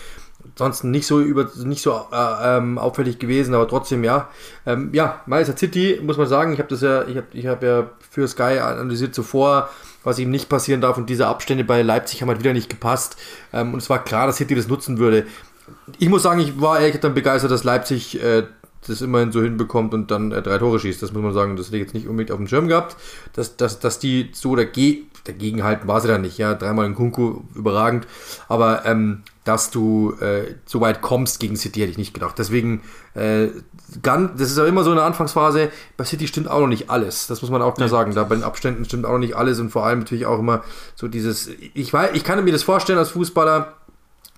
ansonsten nicht so über nicht so äh, ähm, auffällig gewesen, aber trotzdem ja. Ähm, ja, Manchester City muss man sagen, ich habe das ja, ich habe ich hab ja für Sky analysiert zuvor, was ihm nicht passieren darf und diese Abstände bei Leipzig haben halt wieder nicht gepasst. Ähm, und es war klar, dass City das nutzen würde. Ich muss sagen, ich war ehrlich dann begeistert, dass Leipzig äh, das immerhin so hinbekommt und dann äh, drei Tore schießt. Das muss man sagen, das hätte ich jetzt nicht unbedingt auf dem Schirm gehabt. Dass, dass, dass die so dagegen, dagegen halten, war sie dann nicht. Ja, dreimal in Kunku, überragend. Aber ähm, dass du äh, so weit kommst gegen City, hätte ich nicht gedacht. Deswegen, äh, ganz, das ist ja immer so eine Anfangsphase. Bei City stimmt auch noch nicht alles. Das muss man auch klar sagen. Da bei den Abständen stimmt auch noch nicht alles und vor allem natürlich auch immer so dieses. Ich, weiß, ich kann mir das vorstellen als Fußballer,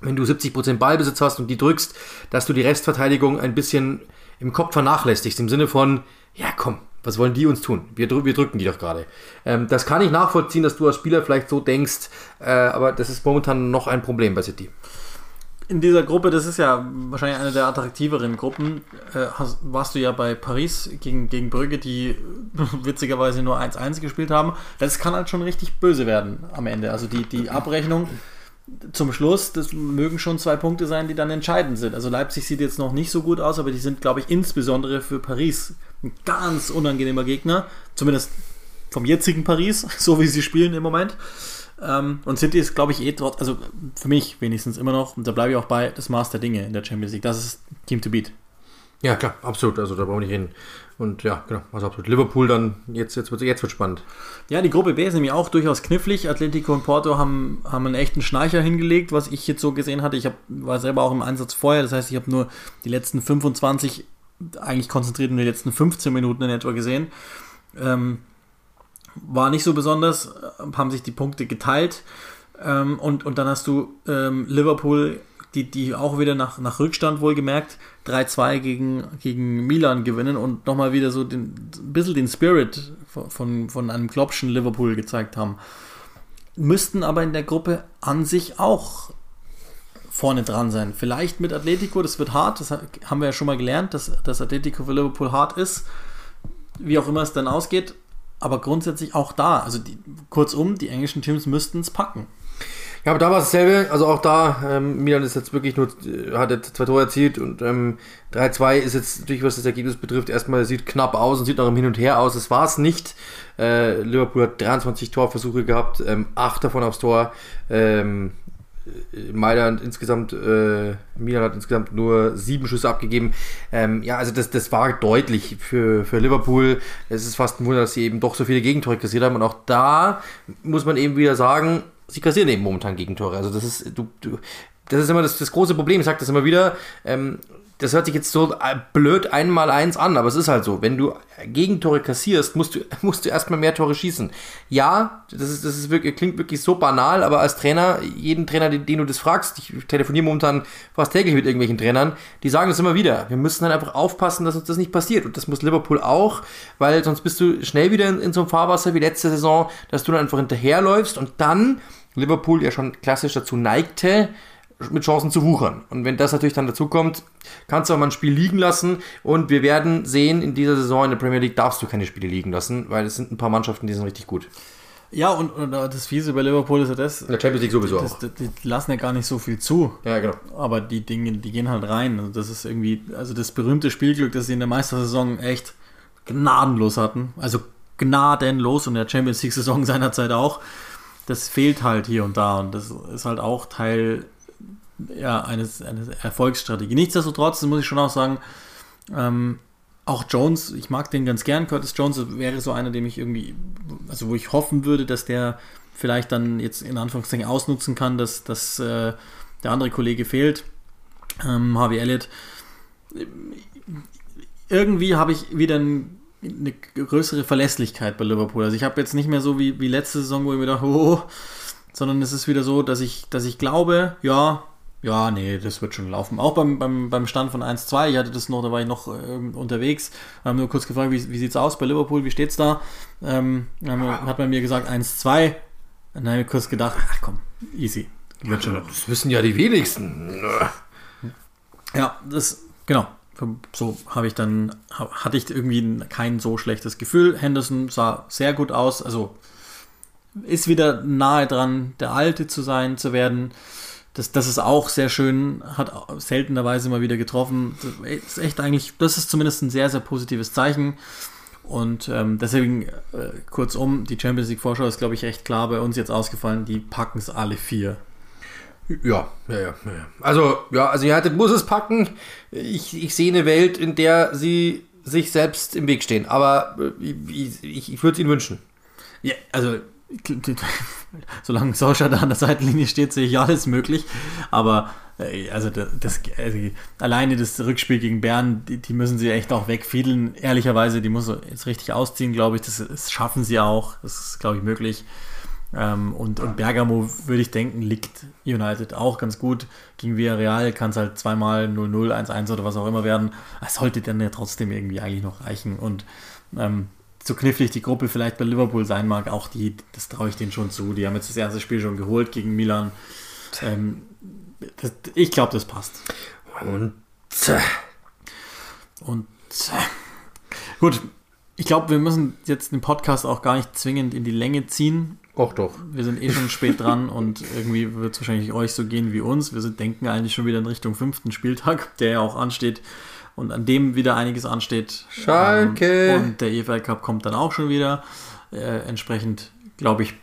wenn du 70% Ballbesitz hast und die drückst, dass du die Restverteidigung ein bisschen im Kopf vernachlässigst, im Sinne von, ja komm, was wollen die uns tun? Wir, wir drücken die doch gerade. Ähm, das kann ich nachvollziehen, dass du als Spieler vielleicht so denkst, äh, aber das ist momentan noch ein Problem bei City. In dieser Gruppe, das ist ja wahrscheinlich eine der attraktiveren Gruppen, äh, hast, warst du ja bei Paris gegen, gegen Brügge, die witzigerweise nur 1-1 gespielt haben. Das kann halt schon richtig böse werden am Ende. Also die, die Abrechnung zum Schluss, das mögen schon zwei Punkte sein, die dann entscheidend sind. Also Leipzig sieht jetzt noch nicht so gut aus, aber die sind, glaube ich, insbesondere für Paris ein ganz unangenehmer Gegner. Zumindest vom jetzigen Paris, so wie sie spielen im Moment. Ähm, und City ist, glaube ich, eh trotz, also für mich wenigstens immer noch, und da bleibe ich auch bei, das Maß der Dinge in der Champions League. Das ist Team to beat. Ja, klar, absolut. Also da brauchen wir nicht reden. Und ja, genau, also absolut. Liverpool dann, jetzt, jetzt wird jetzt wird spannend. Ja, die Gruppe B ist nämlich auch durchaus knifflig. Atletico und Porto haben, haben einen echten Schnarcher hingelegt, was ich jetzt so gesehen hatte. Ich hab, war selber auch im Einsatz vorher, das heißt, ich habe nur die letzten 25, eigentlich konzentriert in die letzten 15 Minuten in etwa gesehen. Ähm, war nicht so besonders, haben sich die Punkte geteilt. Ähm, und, und dann hast du ähm, Liverpool die, die auch wieder nach, nach Rückstand wohlgemerkt 3-2 gegen, gegen Milan gewinnen und nochmal wieder so den, ein bisschen den Spirit von, von einem Kloppschen Liverpool gezeigt haben. Müssten aber in der Gruppe an sich auch vorne dran sein. Vielleicht mit Atletico, das wird hart, das haben wir ja schon mal gelernt, dass, dass Atletico für Liverpool hart ist. Wie auch immer es dann ausgeht, aber grundsätzlich auch da. Also die, kurzum, die englischen Teams müssten es packen. Ja, aber da war es dasselbe. Also auch da, ähm, Milan ist jetzt wirklich nur, äh, hat jetzt zwei Tore erzielt und ähm, 3-2 ist jetzt natürlich, was das Ergebnis betrifft, erstmal sieht knapp aus und sieht noch im Hin und Her aus. Das war es nicht. Äh, Liverpool hat 23 Torversuche gehabt, ähm, 8 davon aufs Tor. Ähm, Mailand insgesamt, äh, Milan hat insgesamt nur sieben Schüsse abgegeben. Ähm, ja, also das, das war deutlich für, für Liverpool. Es ist fast ein Wunder, dass sie eben doch so viele Gegentore kassiert haben. Und auch da muss man eben wieder sagen, sie kassieren eben momentan Gegentore. Also das ist, du, du, das ist immer das, das große Problem. Ich sage das immer wieder. Ähm, das hört sich jetzt so äh, blöd einmal eins an, aber es ist halt so. Wenn du Gegentore kassierst, musst du, musst du erstmal mehr Tore schießen. Ja, das ist, das ist wirklich, klingt wirklich so banal, aber als Trainer, jeden Trainer, den, den du das fragst, ich telefoniere momentan fast täglich mit irgendwelchen Trainern, die sagen das immer wieder. Wir müssen dann einfach aufpassen, dass uns das nicht passiert. Und das muss Liverpool auch, weil sonst bist du schnell wieder in, in so einem Fahrwasser wie letzte Saison, dass du dann einfach hinterherläufst und dann Liverpool ja schon klassisch dazu neigte, mit Chancen zu wuchern. Und wenn das natürlich dann dazu kommt, kannst du auch mal ein Spiel liegen lassen. Und wir werden sehen, in dieser Saison in der Premier League darfst du keine Spiele liegen lassen, weil es sind ein paar Mannschaften, die sind richtig gut. Ja, und, und das Fiese bei Liverpool ist ja das. In der Champions League sowieso das, auch. Die, die lassen ja gar nicht so viel zu. Ja, genau. Aber die Dinge, die gehen halt rein. Also das ist irgendwie, also das berühmte Spielglück, das sie in der Meistersaison echt gnadenlos hatten. Also gnadenlos und in der Champions League-Saison seinerzeit auch. Das fehlt halt hier und da und das ist halt auch Teil ja, eines, eine Erfolgsstrategie. Nichtsdestotrotz muss ich schon auch sagen, ähm, auch Jones, ich mag den ganz gern. Curtis Jones wäre so einer, dem ich irgendwie, also wo ich hoffen würde, dass der vielleicht dann jetzt in Anführungszeichen ausnutzen kann, dass, dass äh, der andere Kollege fehlt, ähm, Harvey Elliott. Irgendwie habe ich wieder ein, eine größere Verlässlichkeit bei Liverpool. Also ich habe jetzt nicht mehr so wie, wie letzte Saison, wo ich mir dachte, oh, sondern es ist wieder so, dass ich, dass ich glaube, ja, ja, nee, das wird schon laufen. Auch beim, beim, beim Stand von 1-2, ich hatte das noch, da war ich noch äh, unterwegs, haben nur kurz gefragt, wie, wie sieht es aus bei Liverpool, wie steht's da? Ähm, hat man mir gesagt 1-2. Dann habe ich kurz gedacht, ach komm, easy. Wird schon. Das wissen ja die wenigsten. Ja, das, genau. So habe ich dann, hatte ich irgendwie kein so schlechtes Gefühl. Henderson sah sehr gut aus, also ist wieder nahe dran, der Alte zu sein, zu werden das, das ist auch sehr schön, hat seltenerweise mal wieder getroffen. Das ist echt eigentlich, das ist zumindest ein sehr, sehr positives Zeichen. Und ähm, deswegen, äh, kurzum, die Champions League Vorschau ist, glaube ich, recht klar bei uns jetzt ausgefallen. Die packen es alle vier. Ja, ja, ja, ja. Also, ja, also United muss es packen. Ich, ich sehe eine Welt, in der sie sich selbst im Weg stehen. Aber äh, ich, ich, ich würde es ihnen wünschen. Ja, also solange Solskjaer da an der Seitenlinie steht, sehe ich alles möglich. Aber äh, also das, also alleine das Rückspiel gegen Bern, die, die, müssen sie echt auch wegfiedeln. Ehrlicherweise, die muss jetzt richtig ausziehen, glaube ich. Das, das, schaffen sie auch. Das ist, glaube ich, möglich. Ähm, und, und Bergamo, würde ich denken, liegt United auch ganz gut. Gegen Villarreal kann es halt zweimal 0-0, 1-1 oder was auch immer werden. Es sollte dann ja trotzdem irgendwie eigentlich noch reichen. Und ähm, so knifflig die Gruppe vielleicht bei Liverpool sein mag, auch die, das traue ich denen schon zu. Die haben jetzt das erste Spiel schon geholt gegen Milan. Ähm, das, ich glaube, das passt. Und und gut, Ich glaube, wir müssen jetzt den Podcast auch gar nicht zwingend in die Länge ziehen. Och doch. Wir sind eh schon spät dran und irgendwie wird es wahrscheinlich euch so gehen wie uns. Wir sind, denken eigentlich schon wieder in Richtung fünften Spieltag, der ja auch ansteht und an dem wieder einiges ansteht. Schalke. Ähm, und der EFL Cup kommt dann auch schon wieder. Äh, entsprechend, glaube ich,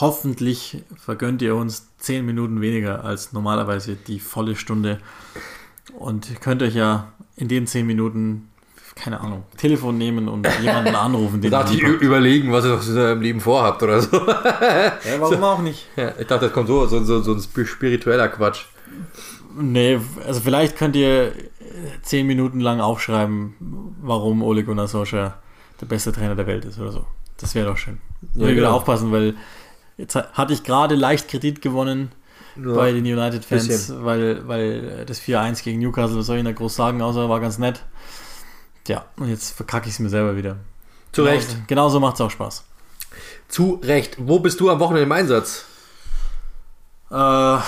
hoffentlich vergönnt ihr uns zehn Minuten weniger als normalerweise die volle Stunde. Und könnt euch ja in den zehn Minuten, keine Ahnung, Telefon nehmen und jemanden anrufen. Den ihr ich überlegen, was ihr noch in eurem Leben vorhabt oder so. ja, warum auch nicht? Ja, ich dachte, das kommt so, so, so, so ein sp- spiritueller Quatsch. Nee, also vielleicht könnt ihr zehn Minuten lang aufschreiben, warum Ole Gunnar Solskjaer der beste Trainer der Welt ist oder so. Das wäre doch schön. Ja, Ja, wieder genau. aufpassen, weil jetzt ha- hatte ich gerade leicht Kredit gewonnen Ja. bei den United-Fans, weil, weil das 4-1 gegen Newcastle, was soll ich da groß sagen, außer war ganz nett. Ja, und jetzt verkacke ich es mir selber wieder. Zu Recht. Genauso, genauso macht es auch Spaß. Zu Recht. Wo bist du am Wochenende im Einsatz? Äh,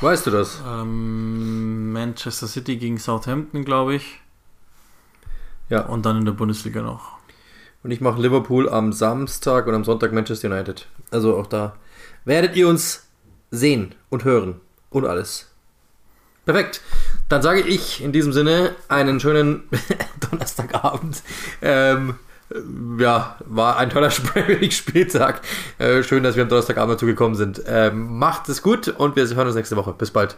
Weißt du das? ähm, Manchester City gegen Southampton, glaube ich. Ja. Und dann in der Bundesliga noch. Und ich mache Liverpool am Samstag und am Sonntag Manchester United. Also auch da werdet ihr uns sehen und hören und alles. Perfekt. Dann sage ich in diesem Sinne einen schönen Donnerstagabend. Ähm, ja, war ein toller Spieltag. Äh, schön, dass wir am Donnerstagabend dazu gekommen sind. Ähm, macht es gut und wir hören uns nächste Woche. Bis bald.